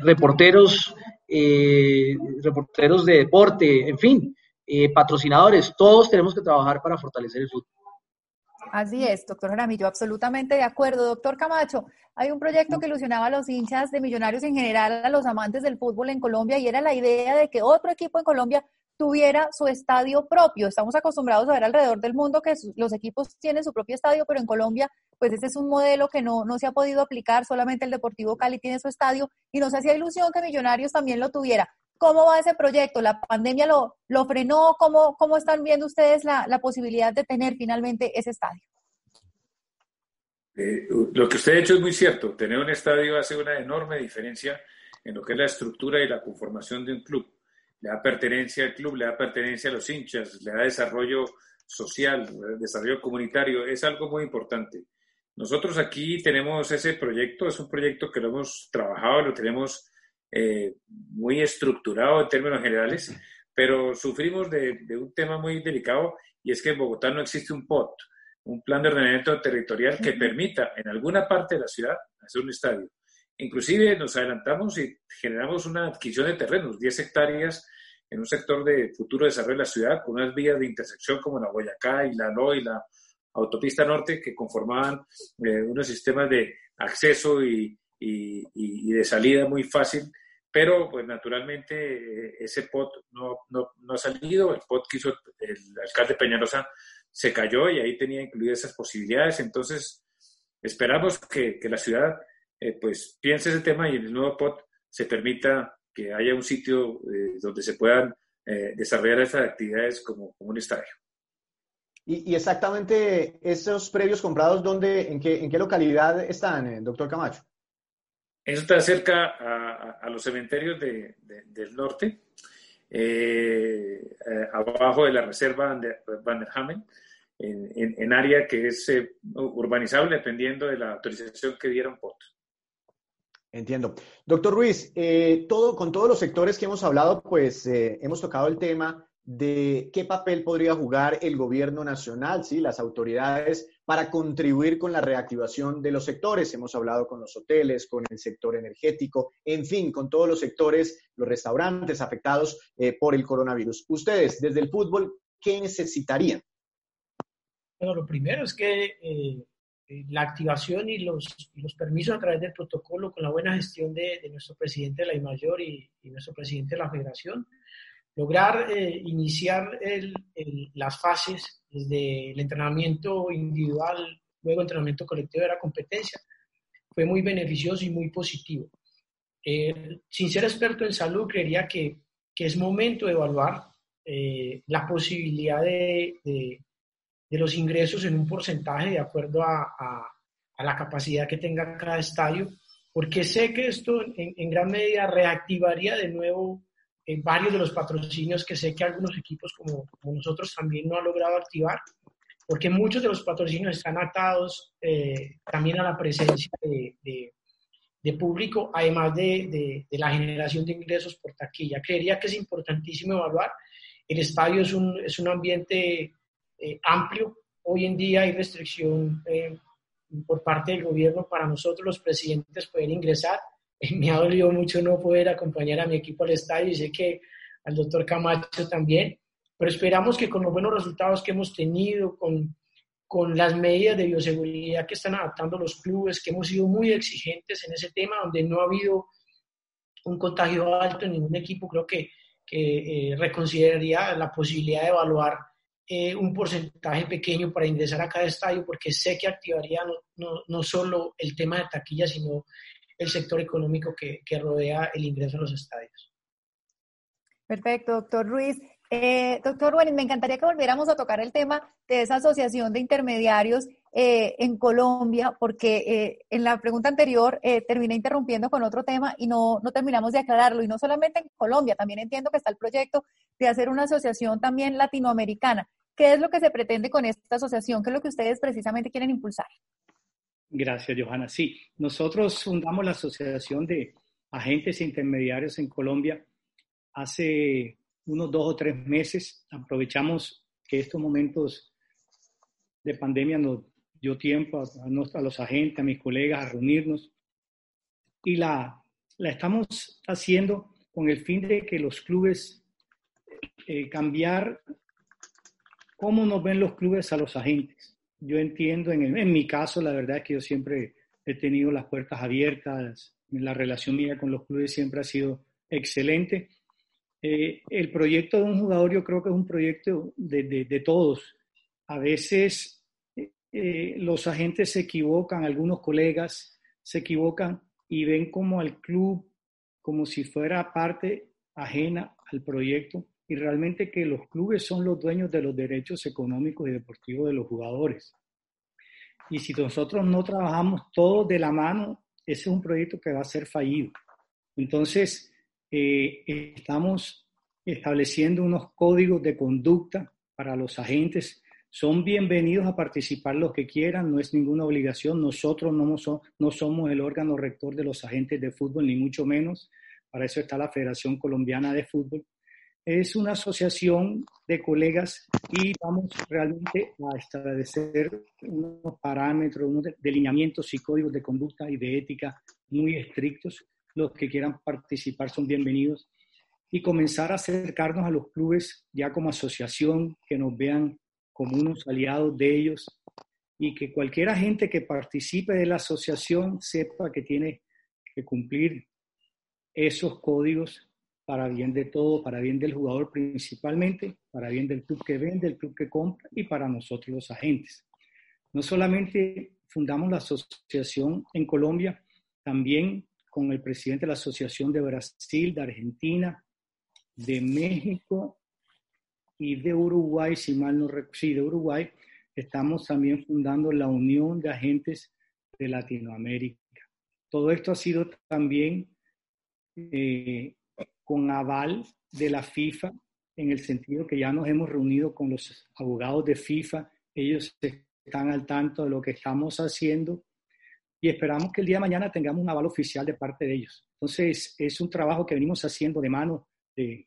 reporteros, eh, reporteros de deporte, en fin, eh, patrocinadores, todos tenemos que trabajar para fortalecer el fútbol. Así es, doctor Jaramillo, absolutamente de acuerdo. Doctor Camacho, hay un proyecto que ilusionaba a los hinchas de millonarios en general, a los amantes del fútbol en Colombia, y era la idea de que otro equipo en Colombia tuviera su estadio propio. Estamos acostumbrados a ver alrededor del mundo que los equipos tienen su propio estadio, pero en Colombia, pues ese es un modelo que no, no se ha podido aplicar, solamente el Deportivo Cali tiene su estadio, y nos hacía ilusión que Millonarios también lo tuviera. ¿Cómo va ese proyecto? ¿La pandemia lo, lo frenó? ¿Cómo, ¿Cómo están viendo ustedes la, la posibilidad de tener finalmente ese estadio? Eh, lo que usted ha hecho es muy cierto. Tener un estadio hace una enorme diferencia en lo que es la estructura y la conformación de un club. Le da pertenencia al club, le da pertenencia a los hinchas, le da desarrollo social, desarrollo comunitario. Es algo muy importante. Nosotros aquí tenemos ese proyecto, es un proyecto que lo hemos trabajado, lo tenemos eh, muy estructurado en términos generales, pero sufrimos de, un tema muy delicado y es que en Bogotá no existe un POT, un plan de ordenamiento territorial que permita en alguna parte de la ciudad hacer un estadio. Inclusive nos adelantamos y generamos una adquisición de terrenos, 10 hectáreas en un sector de futuro desarrollo de la ciudad, con unas vías de intersección como la Boyacá y la LO y la autopista norte que conformaban eh, unos sistemas de acceso y, y, de salida muy fácil, pero pues naturalmente eh, ese POT no, no, no, ha salido, el POT que hizo el alcalde Peñalosa se cayó y ahí tenía incluidas esas posibilidades, entonces esperamos que, que la ciudad eh, pues piense ese tema y en el nuevo POT se permita que haya un sitio eh, donde se puedan desarrollar esas actividades como, como un estadio. Y, exactamente esos previos comprados, ¿dónde, en, qué, ¿en qué localidad están, doctor Camacho? Eso está cerca a, los cementerios del norte, eh, eh, abajo de la reserva Van der Hamen, en, área que es eh, urbanizable dependiendo de la autorización que dieron POT. Entiendo. Doctor Ruiz, todo, con todos los sectores que hemos hablado, pues hemos tocado el tema de qué papel podría jugar el gobierno nacional, ¿sí? las autoridades, para contribuir con la reactivación de los sectores. Hemos hablado con los hoteles, con el sector energético, en fin, con todos los sectores, los restaurantes afectados eh, por el coronavirus. Ustedes, desde el fútbol, ¿qué necesitarían? Bueno, lo primero es que eh, eh, la activación y los, los, permisos a través del protocolo con la buena gestión de, nuestro presidente de la IMAYOR y, y nuestro presidente de la Federación, lograr eh, iniciar las fases desde el entrenamiento individual, luego entrenamiento colectivo de la competencia, fue muy beneficioso y muy positivo. Eh, sin ser experto en salud, creería que, es momento de evaluar eh, la posibilidad de, los ingresos en un porcentaje de acuerdo a, la capacidad que tenga cada estadio, porque sé que esto en, gran medida reactivaría de nuevo varios de los patrocinios que sé que algunos equipos como, nosotros también no han logrado activar, porque muchos de los patrocinios están atados eh, también a la presencia de, de, público, además de, de, la generación de ingresos por taquilla. Creería que es importantísimo evaluar. El estadio es un, es un ambiente eh, amplio. Hoy en día hay restricción eh, por parte del gobierno para nosotros los presidentes poder ingresar me ha dolido mucho no poder acompañar a mi equipo al estadio y sé que al doctor Camacho también, pero esperamos que con los buenos resultados que hemos tenido, con, con las medidas de bioseguridad que están adaptando los clubes, que hemos sido muy exigentes en ese tema, donde no ha habido un contagio alto en ningún equipo, creo que, que eh, reconsideraría la posibilidad de evaluar eh, un porcentaje pequeño para ingresar a cada estadio, porque sé que activaría no, no, no solo el tema de taquilla, sino el sector económico que, rodea el ingreso a los estadios. Perfecto, doctor Ruiz. Eh, doctor, bueno, me encantaría que volviéramos a tocar el tema de esa asociación de intermediarios eh, en Colombia, porque en la pregunta anterior terminé interrumpiendo con otro tema y no, no terminamos de aclararlo. Y no solamente en Colombia, también entiendo que está el proyecto de hacer una asociación también latinoamericana. ¿Qué es lo que se pretende con esta asociación? ¿Qué es lo que ustedes precisamente quieren impulsar? Gracias, Johanna. Sí, nosotros fundamos la Asociación de Agentes Intermediarios en Colombia hace unos dos o tres meses. Aprovechamos que estos momentos de pandemia nos dio tiempo a, los agentes, a mis colegas, a reunirnos. Y la, la estamos haciendo con el fin de que los clubes eh, cambiar cómo nos ven los clubes a los agentes. Yo entiendo, en, mi caso, la verdad es que yo siempre he tenido las puertas abiertas, la relación mía con los clubes siempre ha sido excelente eh, el proyecto de un jugador yo creo que es un proyecto de, todos. A veces eh, los agentes se equivocan, algunos colegas se equivocan y ven como al club como si fuera parte ajena al proyecto y realmente que los clubes son los dueños de los derechos económicos y deportivos de los jugadores. Y si nosotros no trabajamos todos de la mano, ese es un proyecto que va a ser fallido. Entonces, eh, estamos estableciendo unos códigos de conducta para los agentes. Son bienvenidos a participar los que quieran, no es ninguna obligación. Nosotros no, no somos el órgano rector de los agentes de fútbol, ni mucho menos. Para eso está la Federación Colombiana de Fútbol. Es una asociación de colegas y vamos realmente a establecer unos parámetros, unos delineamientos y códigos de conducta y de ética muy estrictos. Los que quieran participar son bienvenidos. Y comenzar a acercarnos a los clubes ya como asociación, que nos vean como unos aliados de ellos y que cualquier agente que participe de la asociación sepa que tiene que cumplir esos códigos para bien de todo, para bien del jugador principalmente, para bien del club que vende, el club que compra y para nosotros los agentes. No solamente fundamos la asociación en Colombia, también con el presidente de la Asociación de Brasil, de Argentina, de México y de Uruguay, si mal no recuerdo, sí, de Uruguay, estamos también fundando la Unión de Agentes de Latinoamérica. Todo esto ha sido también eh, con aval de la FIFA, en el sentido que ya nos hemos reunido con los abogados de FIFA, ellos están al tanto de lo que estamos haciendo y esperamos que el día de mañana tengamos un aval oficial de parte de ellos. Entonces, es un trabajo que venimos haciendo de mano de,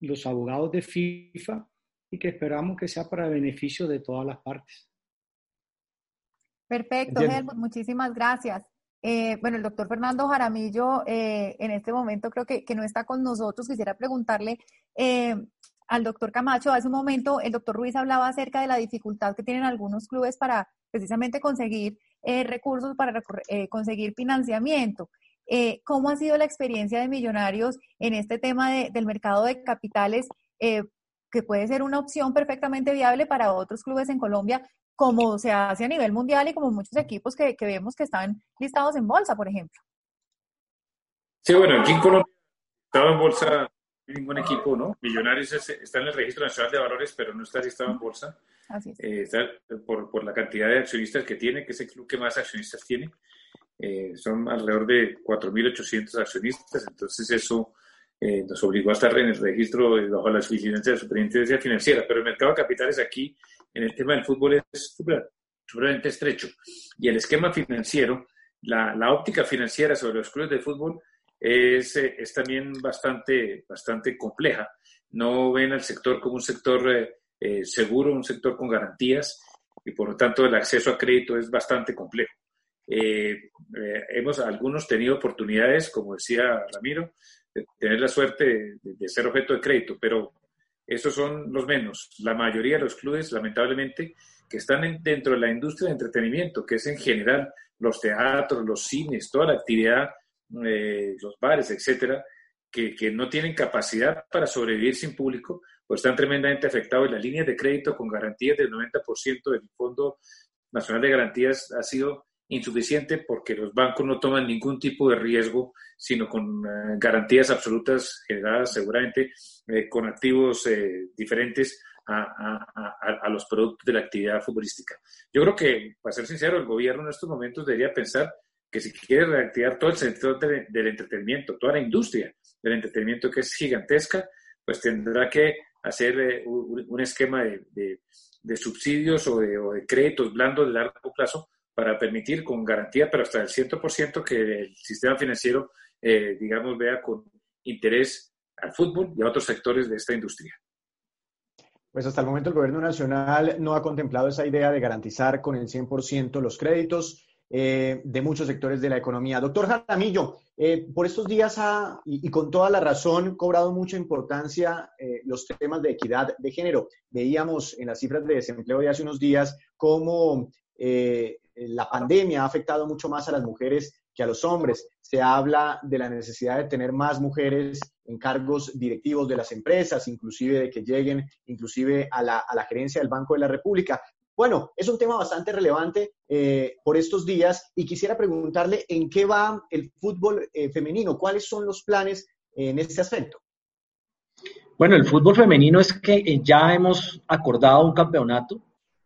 los abogados de FIFA y que esperamos que sea para beneficio de todas las partes. Perfecto, Helmut, muchísimas gracias. Eh, bueno, el doctor Fernando Jaramillo eh, en este momento creo que, que, no está con nosotros. Quisiera preguntarle eh, al doctor Camacho, hace un momento el doctor Ruiz hablaba acerca de la dificultad que tienen algunos clubes para precisamente conseguir recursos para conseguir financiamiento. ¿Cómo ha sido la experiencia de Millonarios en este tema del mercado de capitales, que puede ser una opción perfectamente viable para otros clubes en Colombia, como se hace a nivel mundial y como muchos equipos que, vemos que están listados en bolsa, por ejemplo? Sí, bueno, aquí en Colombia estaba en bolsa ningún equipo, ¿no? Millonarios está en el Registro Nacional de Valores, pero no está listado en bolsa. Eh, por, por, la cantidad de accionistas que tiene, que es el club que más accionistas tiene. Eh, son alrededor de 4.800 accionistas, entonces eso eh, nos obligó a estar en el registro bajo las vigilancia de la superintendencia financiera, pero el mercado de capitales aquí en el tema del fútbol es sumamente estrecho. Y el esquema financiero, la, óptica financiera sobre los clubes de fútbol es, es también bastante, bastante compleja. No ven al sector como un sector eh, seguro, un sector con garantías y por lo tanto el acceso a crédito es bastante complejo. Eh, eh, hemos algunos tenido oportunidades, como decía Ramiro, de tener la suerte de, ser objeto de crédito, pero esos son los menos. La mayoría de los clubes, lamentablemente, que están dentro de la industria de entretenimiento, que es en general los teatros, los cines, toda la actividad, los bares, etcétera, que, que, no tienen capacidad para sobrevivir sin público, pues están tremendamente afectados y las líneas de crédito con garantías del 90% del Fondo Nacional de Garantías ha sido insuficiente porque los bancos no toman ningún tipo de riesgo, sino con eh, garantías absolutas generadas seguramente eh, con activos eh, diferentes a, los productos de la actividad futbolística. Yo creo que, para ser sincero, el gobierno en estos momentos debería pensar que si quiere reactivar todo el sector del entretenimiento, toda la industria del entretenimiento que es gigantesca, pues tendrá que hacer un, esquema de, subsidios o de, o de créditos blandos de largo plazo para permitir con garantía, pero hasta el 100% que el sistema financiero, eh, digamos, vea con interés al fútbol y a otros sectores de esta industria. Pues hasta el momento el gobierno nacional no ha contemplado esa idea de garantizar con el 100% los créditos eh, de muchos sectores de la economía. Doctor Jaramillo, eh, por estos días ha, y, con toda la razón, cobrado mucha importancia los temas de equidad de género. Veíamos en las cifras de desempleo de hace unos días cómo eh, la pandemia ha afectado mucho más a las mujeres que a los hombres. Se habla de la necesidad de tener más mujeres en cargos directivos de las empresas, inclusive de que lleguen inclusive a la, gerencia del Banco de la República. Bueno, es un tema bastante relevante eh, por estos días y quisiera preguntarle en qué va el fútbol eh, femenino, cuáles son los planes en este aspecto. Bueno, el fútbol femenino es que ya hemos acordado un campeonato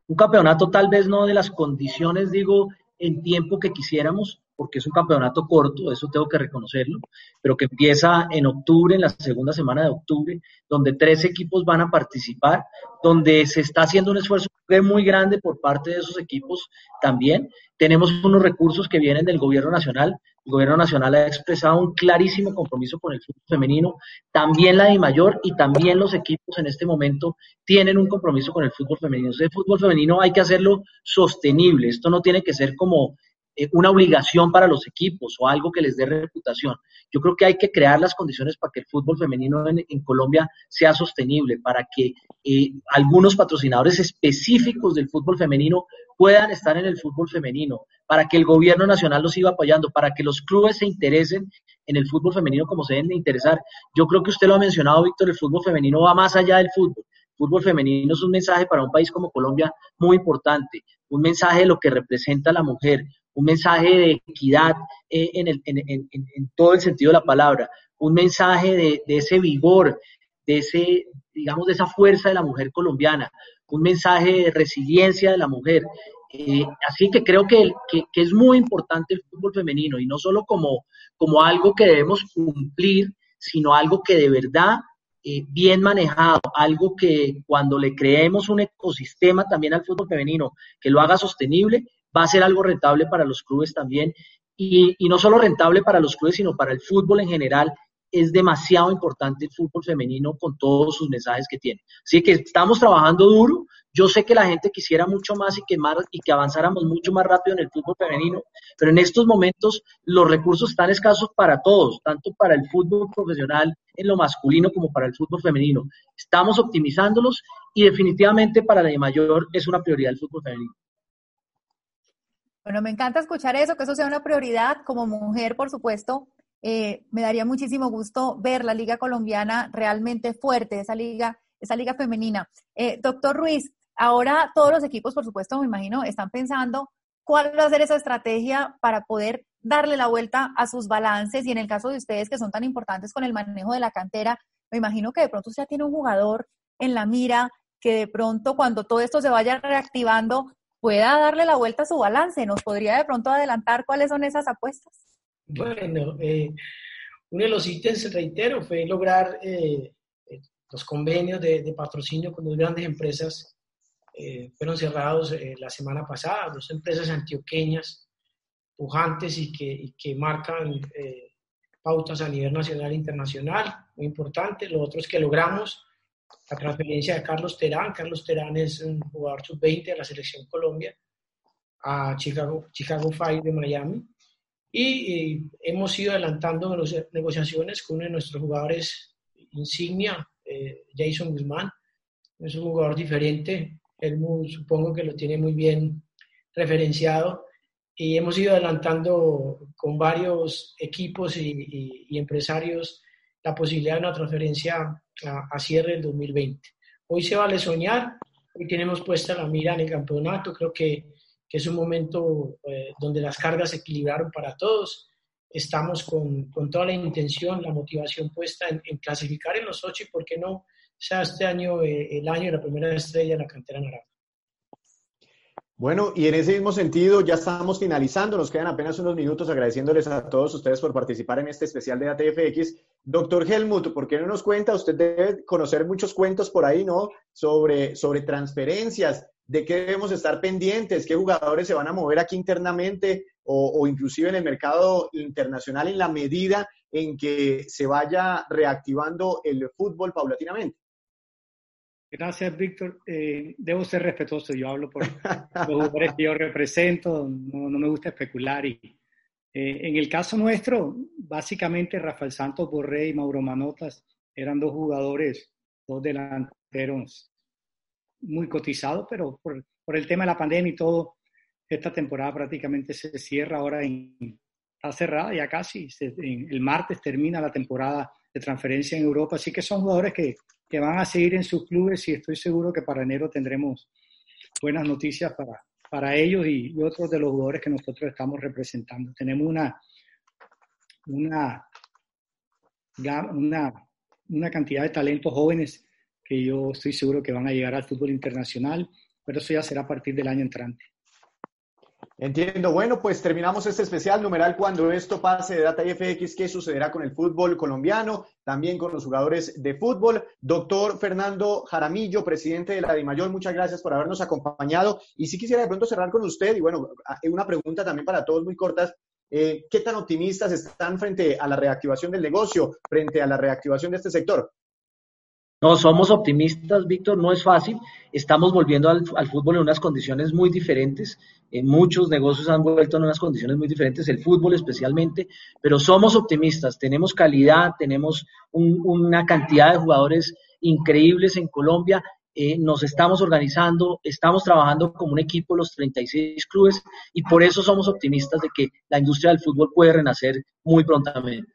un campeonato tal vez no de las condiciones, digo, en tiempo que quisiéramos, porque es un campeonato corto, eso tengo que reconocerlo, pero que empieza en octubre, en la segunda semana de octubre, donde tres equipos van a participar, donde se está haciendo un esfuerzo muy grande por parte de esos equipos también. Tenemos unos recursos que vienen del gobierno nacional, el gobierno nacional ha expresado un clarísimo compromiso con el fútbol femenino, también la de mayor y también los equipos en este momento tienen un compromiso con el fútbol femenino. El fútbol femenino hay que hacerlo sostenible, esto no tiene que ser como eh, una obligación para los equipos o algo que les dé reputación. Yo creo que hay que crear las condiciones para que el fútbol femenino en, Colombia sea sostenible, para que eh, algunos patrocinadores específicos del fútbol femenino puedan estar en el fútbol femenino, para que el gobierno nacional los siga apoyando, para que los clubes se interesen en el fútbol femenino como se deben de interesar. Yo creo que usted lo ha mencionado, Víctor, el fútbol femenino va más allá del fútbol. El fútbol femenino es un mensaje para un país como Colombia muy importante, un mensaje de lo que representa la mujer, un mensaje de equidad eh, en, todo el sentido de la palabra, un mensaje de, ese vigor, de ese, digamos, de esa fuerza de la mujer colombiana, un mensaje de resiliencia de la mujer. Eh, así que creo que, es muy importante el fútbol femenino y no solo como, como algo que debemos cumplir, sino algo que de verdad eh, bien manejado, algo que cuando le creemos un ecosistema también al fútbol femenino, que lo haga sostenible, va a ser algo rentable para los clubes también. Y, y no solo rentable para los clubes, sino para el fútbol en general es demasiado importante el fútbol femenino con todos sus mensajes que tiene. Así que estamos trabajando duro. Yo sé que la gente quisiera mucho más y que, más, y que avanzáramos mucho más rápido en el fútbol femenino, pero en estos momentos los recursos están escasos para todos, tanto para el fútbol profesional en lo masculino como para el fútbol femenino. Estamos optimizándolos y definitivamente para la de mayor es una prioridad el fútbol femenino. Bueno, me encanta escuchar eso, que eso sea una prioridad como mujer, por supuesto. Eh, me daría muchísimo gusto ver la liga colombiana realmente fuerte, esa liga, esa liga femenina. Eh, doctor Ruiz, ahora todos los equipos, por supuesto, me imagino, están pensando cuál va a ser esa estrategia para poder darle la vuelta a sus balances y en el caso de ustedes que son tan importantes con el manejo de la cantera, me imagino que de pronto usted tiene un jugador en la mira que de pronto cuando todo esto se vaya reactivando pueda darle la vuelta a su balance. ¿Nos podría de pronto adelantar cuáles son esas apuestas? Bueno, eh, uno de los ítems, reitero, fue lograr eh, eh, los convenios de, patrocinio con dos grandes empresas. fueron cerrados la semana pasada, dos empresas antioqueñas, pujantes y que, que marcan pautas a nivel nacional e internacional, muy importante. Lo otro es que logramos la transferencia de Carlos Terán. Carlos Terán es un jugador sub-20 de la selección Colombia a Chicago, Chicago Fire de Miami y, hemos ido adelantando negociaciones con uno de nuestros jugadores insignia, eh, Jason Guzmán. Es un jugador diferente, él supongo que lo tiene muy bien referenciado y hemos ido adelantando con varios equipos y, empresarios la posibilidad de una transferencia a, a, cierre del 2020. Hoy se vale soñar, hoy tenemos puesta la mira en el campeonato, creo que que es un momento eh, donde las cargas se equilibraron para todos. Estamos con, con toda la intención, la motivación puesta en, en, clasificar en los ocho y, ¿por qué no?, sea este año eh, el año de la primera estrella de la cantera naranja. Bueno, y en ese mismo sentido ya estamos finalizando, nos quedan apenas unos minutos agradeciéndoles a todos ustedes por participar en este especial de ATFX. Doctor Helmut, ¿por qué no nos cuenta? Usted debe conocer muchos cuentos por ahí, ¿no? Sobre, sobre transferencias, de qué debemos estar pendientes, qué jugadores se van a mover aquí internamente o, o inclusive en el mercado internacional en la medida en que se vaya reactivando el fútbol paulatinamente. Gracias, Víctor. Eh, debo ser respetuoso. Yo hablo por los jugadores que yo represento. No, no me gusta especular. Y, eh, en el caso nuestro, básicamente Rafael Santos Borré y Mauro Manotas eran dos jugadores, dos delanteros muy cotizados, pero por, por el tema de la pandemia y todo, esta temporada prácticamente se cierra ahora en, está cerrada ya casi. Se, en, el martes termina la temporada de transferencia en Europa, así que son jugadores que que van a seguir en sus clubes y estoy seguro que para enero tendremos buenas noticias para, para ellos y, y otros de los jugadores que nosotros estamos representando. Tenemos una, una, una, una cantidad de talentos jóvenes que yo estoy seguro que van a llegar al fútbol internacional, pero eso ya será a partir del año entrante. Entiendo. Bueno, pues terminamos este especial numeral cuando esto pase de Data IFX, qué sucederá con el fútbol colombiano, también con los jugadores de fútbol. Doctor Fernando Jaramillo, presidente de la DIMAYOR, muchas gracias por habernos acompañado. Y si quisiera de pronto cerrar con usted, y bueno, una pregunta también para todos muy cortas. Eh, ¿Qué tan optimistas están frente a la reactivación del negocio, frente a la reactivación de este sector? No, somos optimistas, Víctor, no es fácil. Estamos volviendo al, fútbol en unas condiciones muy diferentes. En muchos negocios han vuelto en unas condiciones muy diferentes, el fútbol especialmente, pero somos optimistas. Tenemos calidad, tenemos un, una cantidad de jugadores increíbles en Colombia. Eh, nos estamos organizando, estamos trabajando como un equipo los 36 clubes y por eso somos optimistas de que la industria del fútbol puede renacer muy prontamente.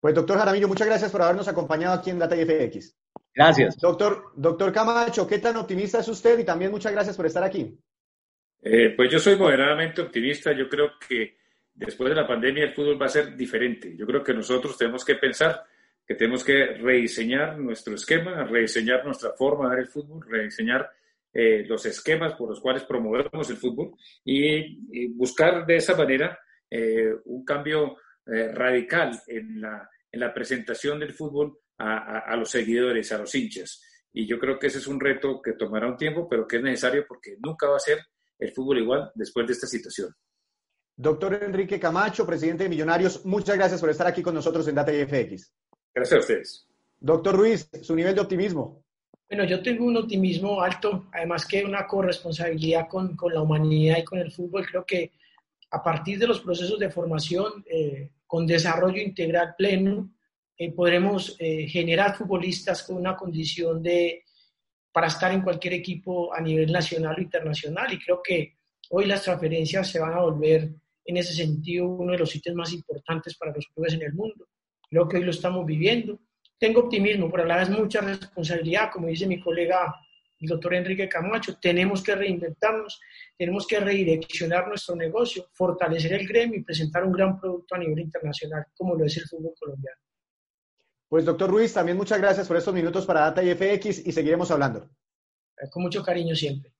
Pues doctor Jaramillo, muchas gracias por habernos acompañado aquí en Data IFX. Gracias. Doctor, doctor Camacho, ¿qué tan optimista es usted? Y también muchas gracias por estar aquí. Eh, pues yo soy moderadamente optimista. Yo creo que después de la pandemia el fútbol va a ser diferente. Yo creo que nosotros tenemos que pensar que tenemos que rediseñar nuestro esquema, rediseñar nuestra forma de ver el fútbol, rediseñar eh, los esquemas por los cuales promovemos el fútbol y, y buscar de esa manera eh, un cambio eh, radical en la, en la presentación del fútbol a, a, a, los seguidores, a los hinchas. Y yo creo que ese es un reto que tomará un tiempo, pero que es necesario porque nunca va a ser el fútbol igual después de esta situación. Doctor Enrique Camacho, presidente de Millonarios, muchas gracias por estar aquí con nosotros en Data IFX. Gracias a ustedes. Doctor Ruiz, su nivel de optimismo. Bueno, yo tengo un optimismo alto, además que una corresponsabilidad con, con la humanidad y con el fútbol. Creo que a partir de los procesos de formación, eh, con desarrollo integral pleno, eh, podremos eh, generar futbolistas con una condición de para estar en cualquier equipo a nivel nacional o internacional. Y creo que hoy las transferencias se van a volver, en ese sentido, uno de los ítems más importantes para los clubes en el mundo. Creo que hoy lo estamos viviendo. Tengo optimismo, pero a la vez mucha responsabilidad, como dice mi colega el doctor Enrique Camacho, tenemos que reinventarnos, tenemos que redireccionar nuestro negocio, fortalecer el gremio y presentar un gran producto a nivel internacional, como lo es el fútbol colombiano. Pues doctor Ruiz, también muchas gracias por estos minutos para Data y FX y seguiremos hablando. Con mucho cariño siempre.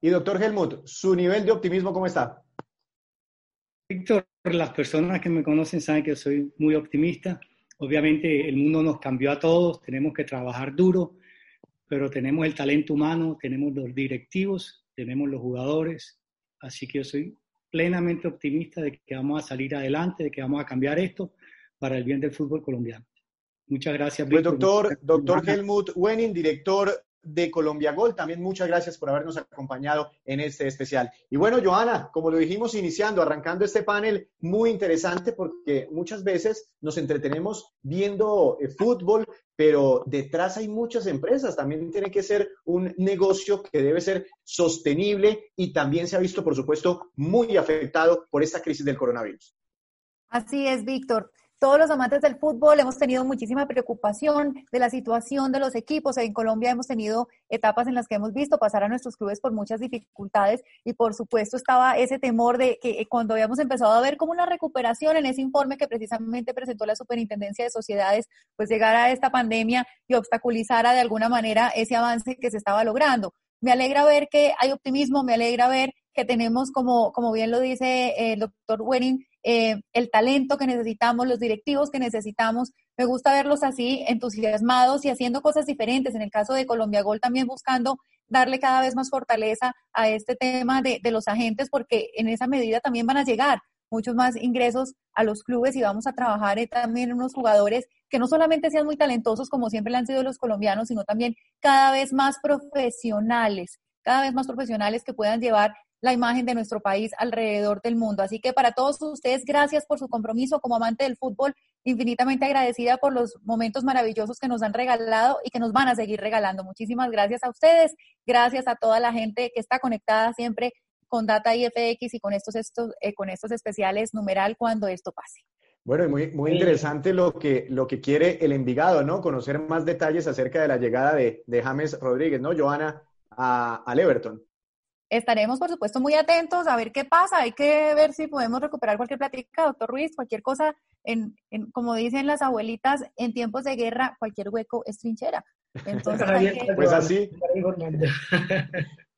Y doctor Helmut, ¿su nivel de optimismo cómo está? Víctor, las personas que me conocen saben que soy muy optimista. Obviamente el mundo nos cambió a todos, tenemos que trabajar duro, pero tenemos el talento humano, tenemos los directivos, tenemos los jugadores, así que yo soy plenamente optimista de que vamos a salir adelante, de que vamos a cambiar esto para el bien del fútbol colombiano. Muchas gracias. Pues doctor, doctor Helmut Wenning, director de Colombia Gol, también muchas gracias por habernos acompañado en este especial. Y bueno, Joana, como lo dijimos iniciando, arrancando este panel, muy interesante porque muchas veces nos entretenemos viendo eh, fútbol, pero detrás hay muchas empresas. También tiene que ser un negocio que debe ser sostenible y también se ha visto, por supuesto, muy afectado por esta crisis del coronavirus. Así es, Víctor. Todos los amantes del fútbol hemos tenido muchísima preocupación de la situación de los equipos. En Colombia hemos tenido etapas en las que hemos visto pasar a nuestros clubes por muchas dificultades y por supuesto estaba ese temor de que cuando habíamos empezado a ver como una recuperación en ese informe que precisamente presentó la Superintendencia de Sociedades, pues llegara esta pandemia y obstaculizara de alguna manera ese avance que se estaba logrando. Me alegra ver que hay optimismo, me alegra ver que tenemos, como, como bien lo dice el doctor Wenning, eh, el talento que necesitamos, los directivos que necesitamos. Me gusta verlos así, entusiasmados y haciendo cosas diferentes. En el caso de Colombia Gol, también buscando darle cada vez más fortaleza a este tema de, de los agentes, porque en esa medida también van a llegar muchos más ingresos a los clubes y vamos a trabajar eh, también unos jugadores que no solamente sean muy talentosos como siempre le han sido los colombianos, sino también cada vez más profesionales, cada vez más profesionales que puedan llevar la imagen de nuestro país alrededor del mundo. Así que para todos ustedes, gracias por su compromiso como amante del fútbol, infinitamente agradecida por los momentos maravillosos que nos han regalado y que nos van a seguir regalando. Muchísimas gracias a ustedes, gracias a toda la gente que está conectada siempre con Data IFX y con estos, estos, eh, con estos especiales numeral cuando esto pase. Bueno, muy, muy interesante lo que, lo que quiere el Envigado, ¿no? Conocer más detalles acerca de la llegada de, de James Rodríguez, ¿no, Joana, a, al Everton? Estaremos, por supuesto, muy atentos a ver qué pasa. Hay que ver si podemos recuperar cualquier plática, doctor Ruiz, cualquier cosa. En, en, como dicen las abuelitas, en tiempos de guerra, cualquier hueco es trinchera. Entonces, Pues así.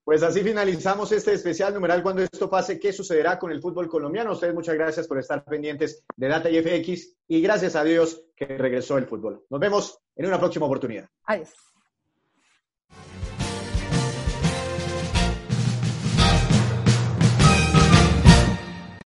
Pues así finalizamos este especial numeral cuando esto pase, qué sucederá con el fútbol colombiano. ustedes muchas gracias por estar pendientes de Data y FX y gracias a Dios que regresó el fútbol. Nos vemos en una próxima oportunidad. Adiós.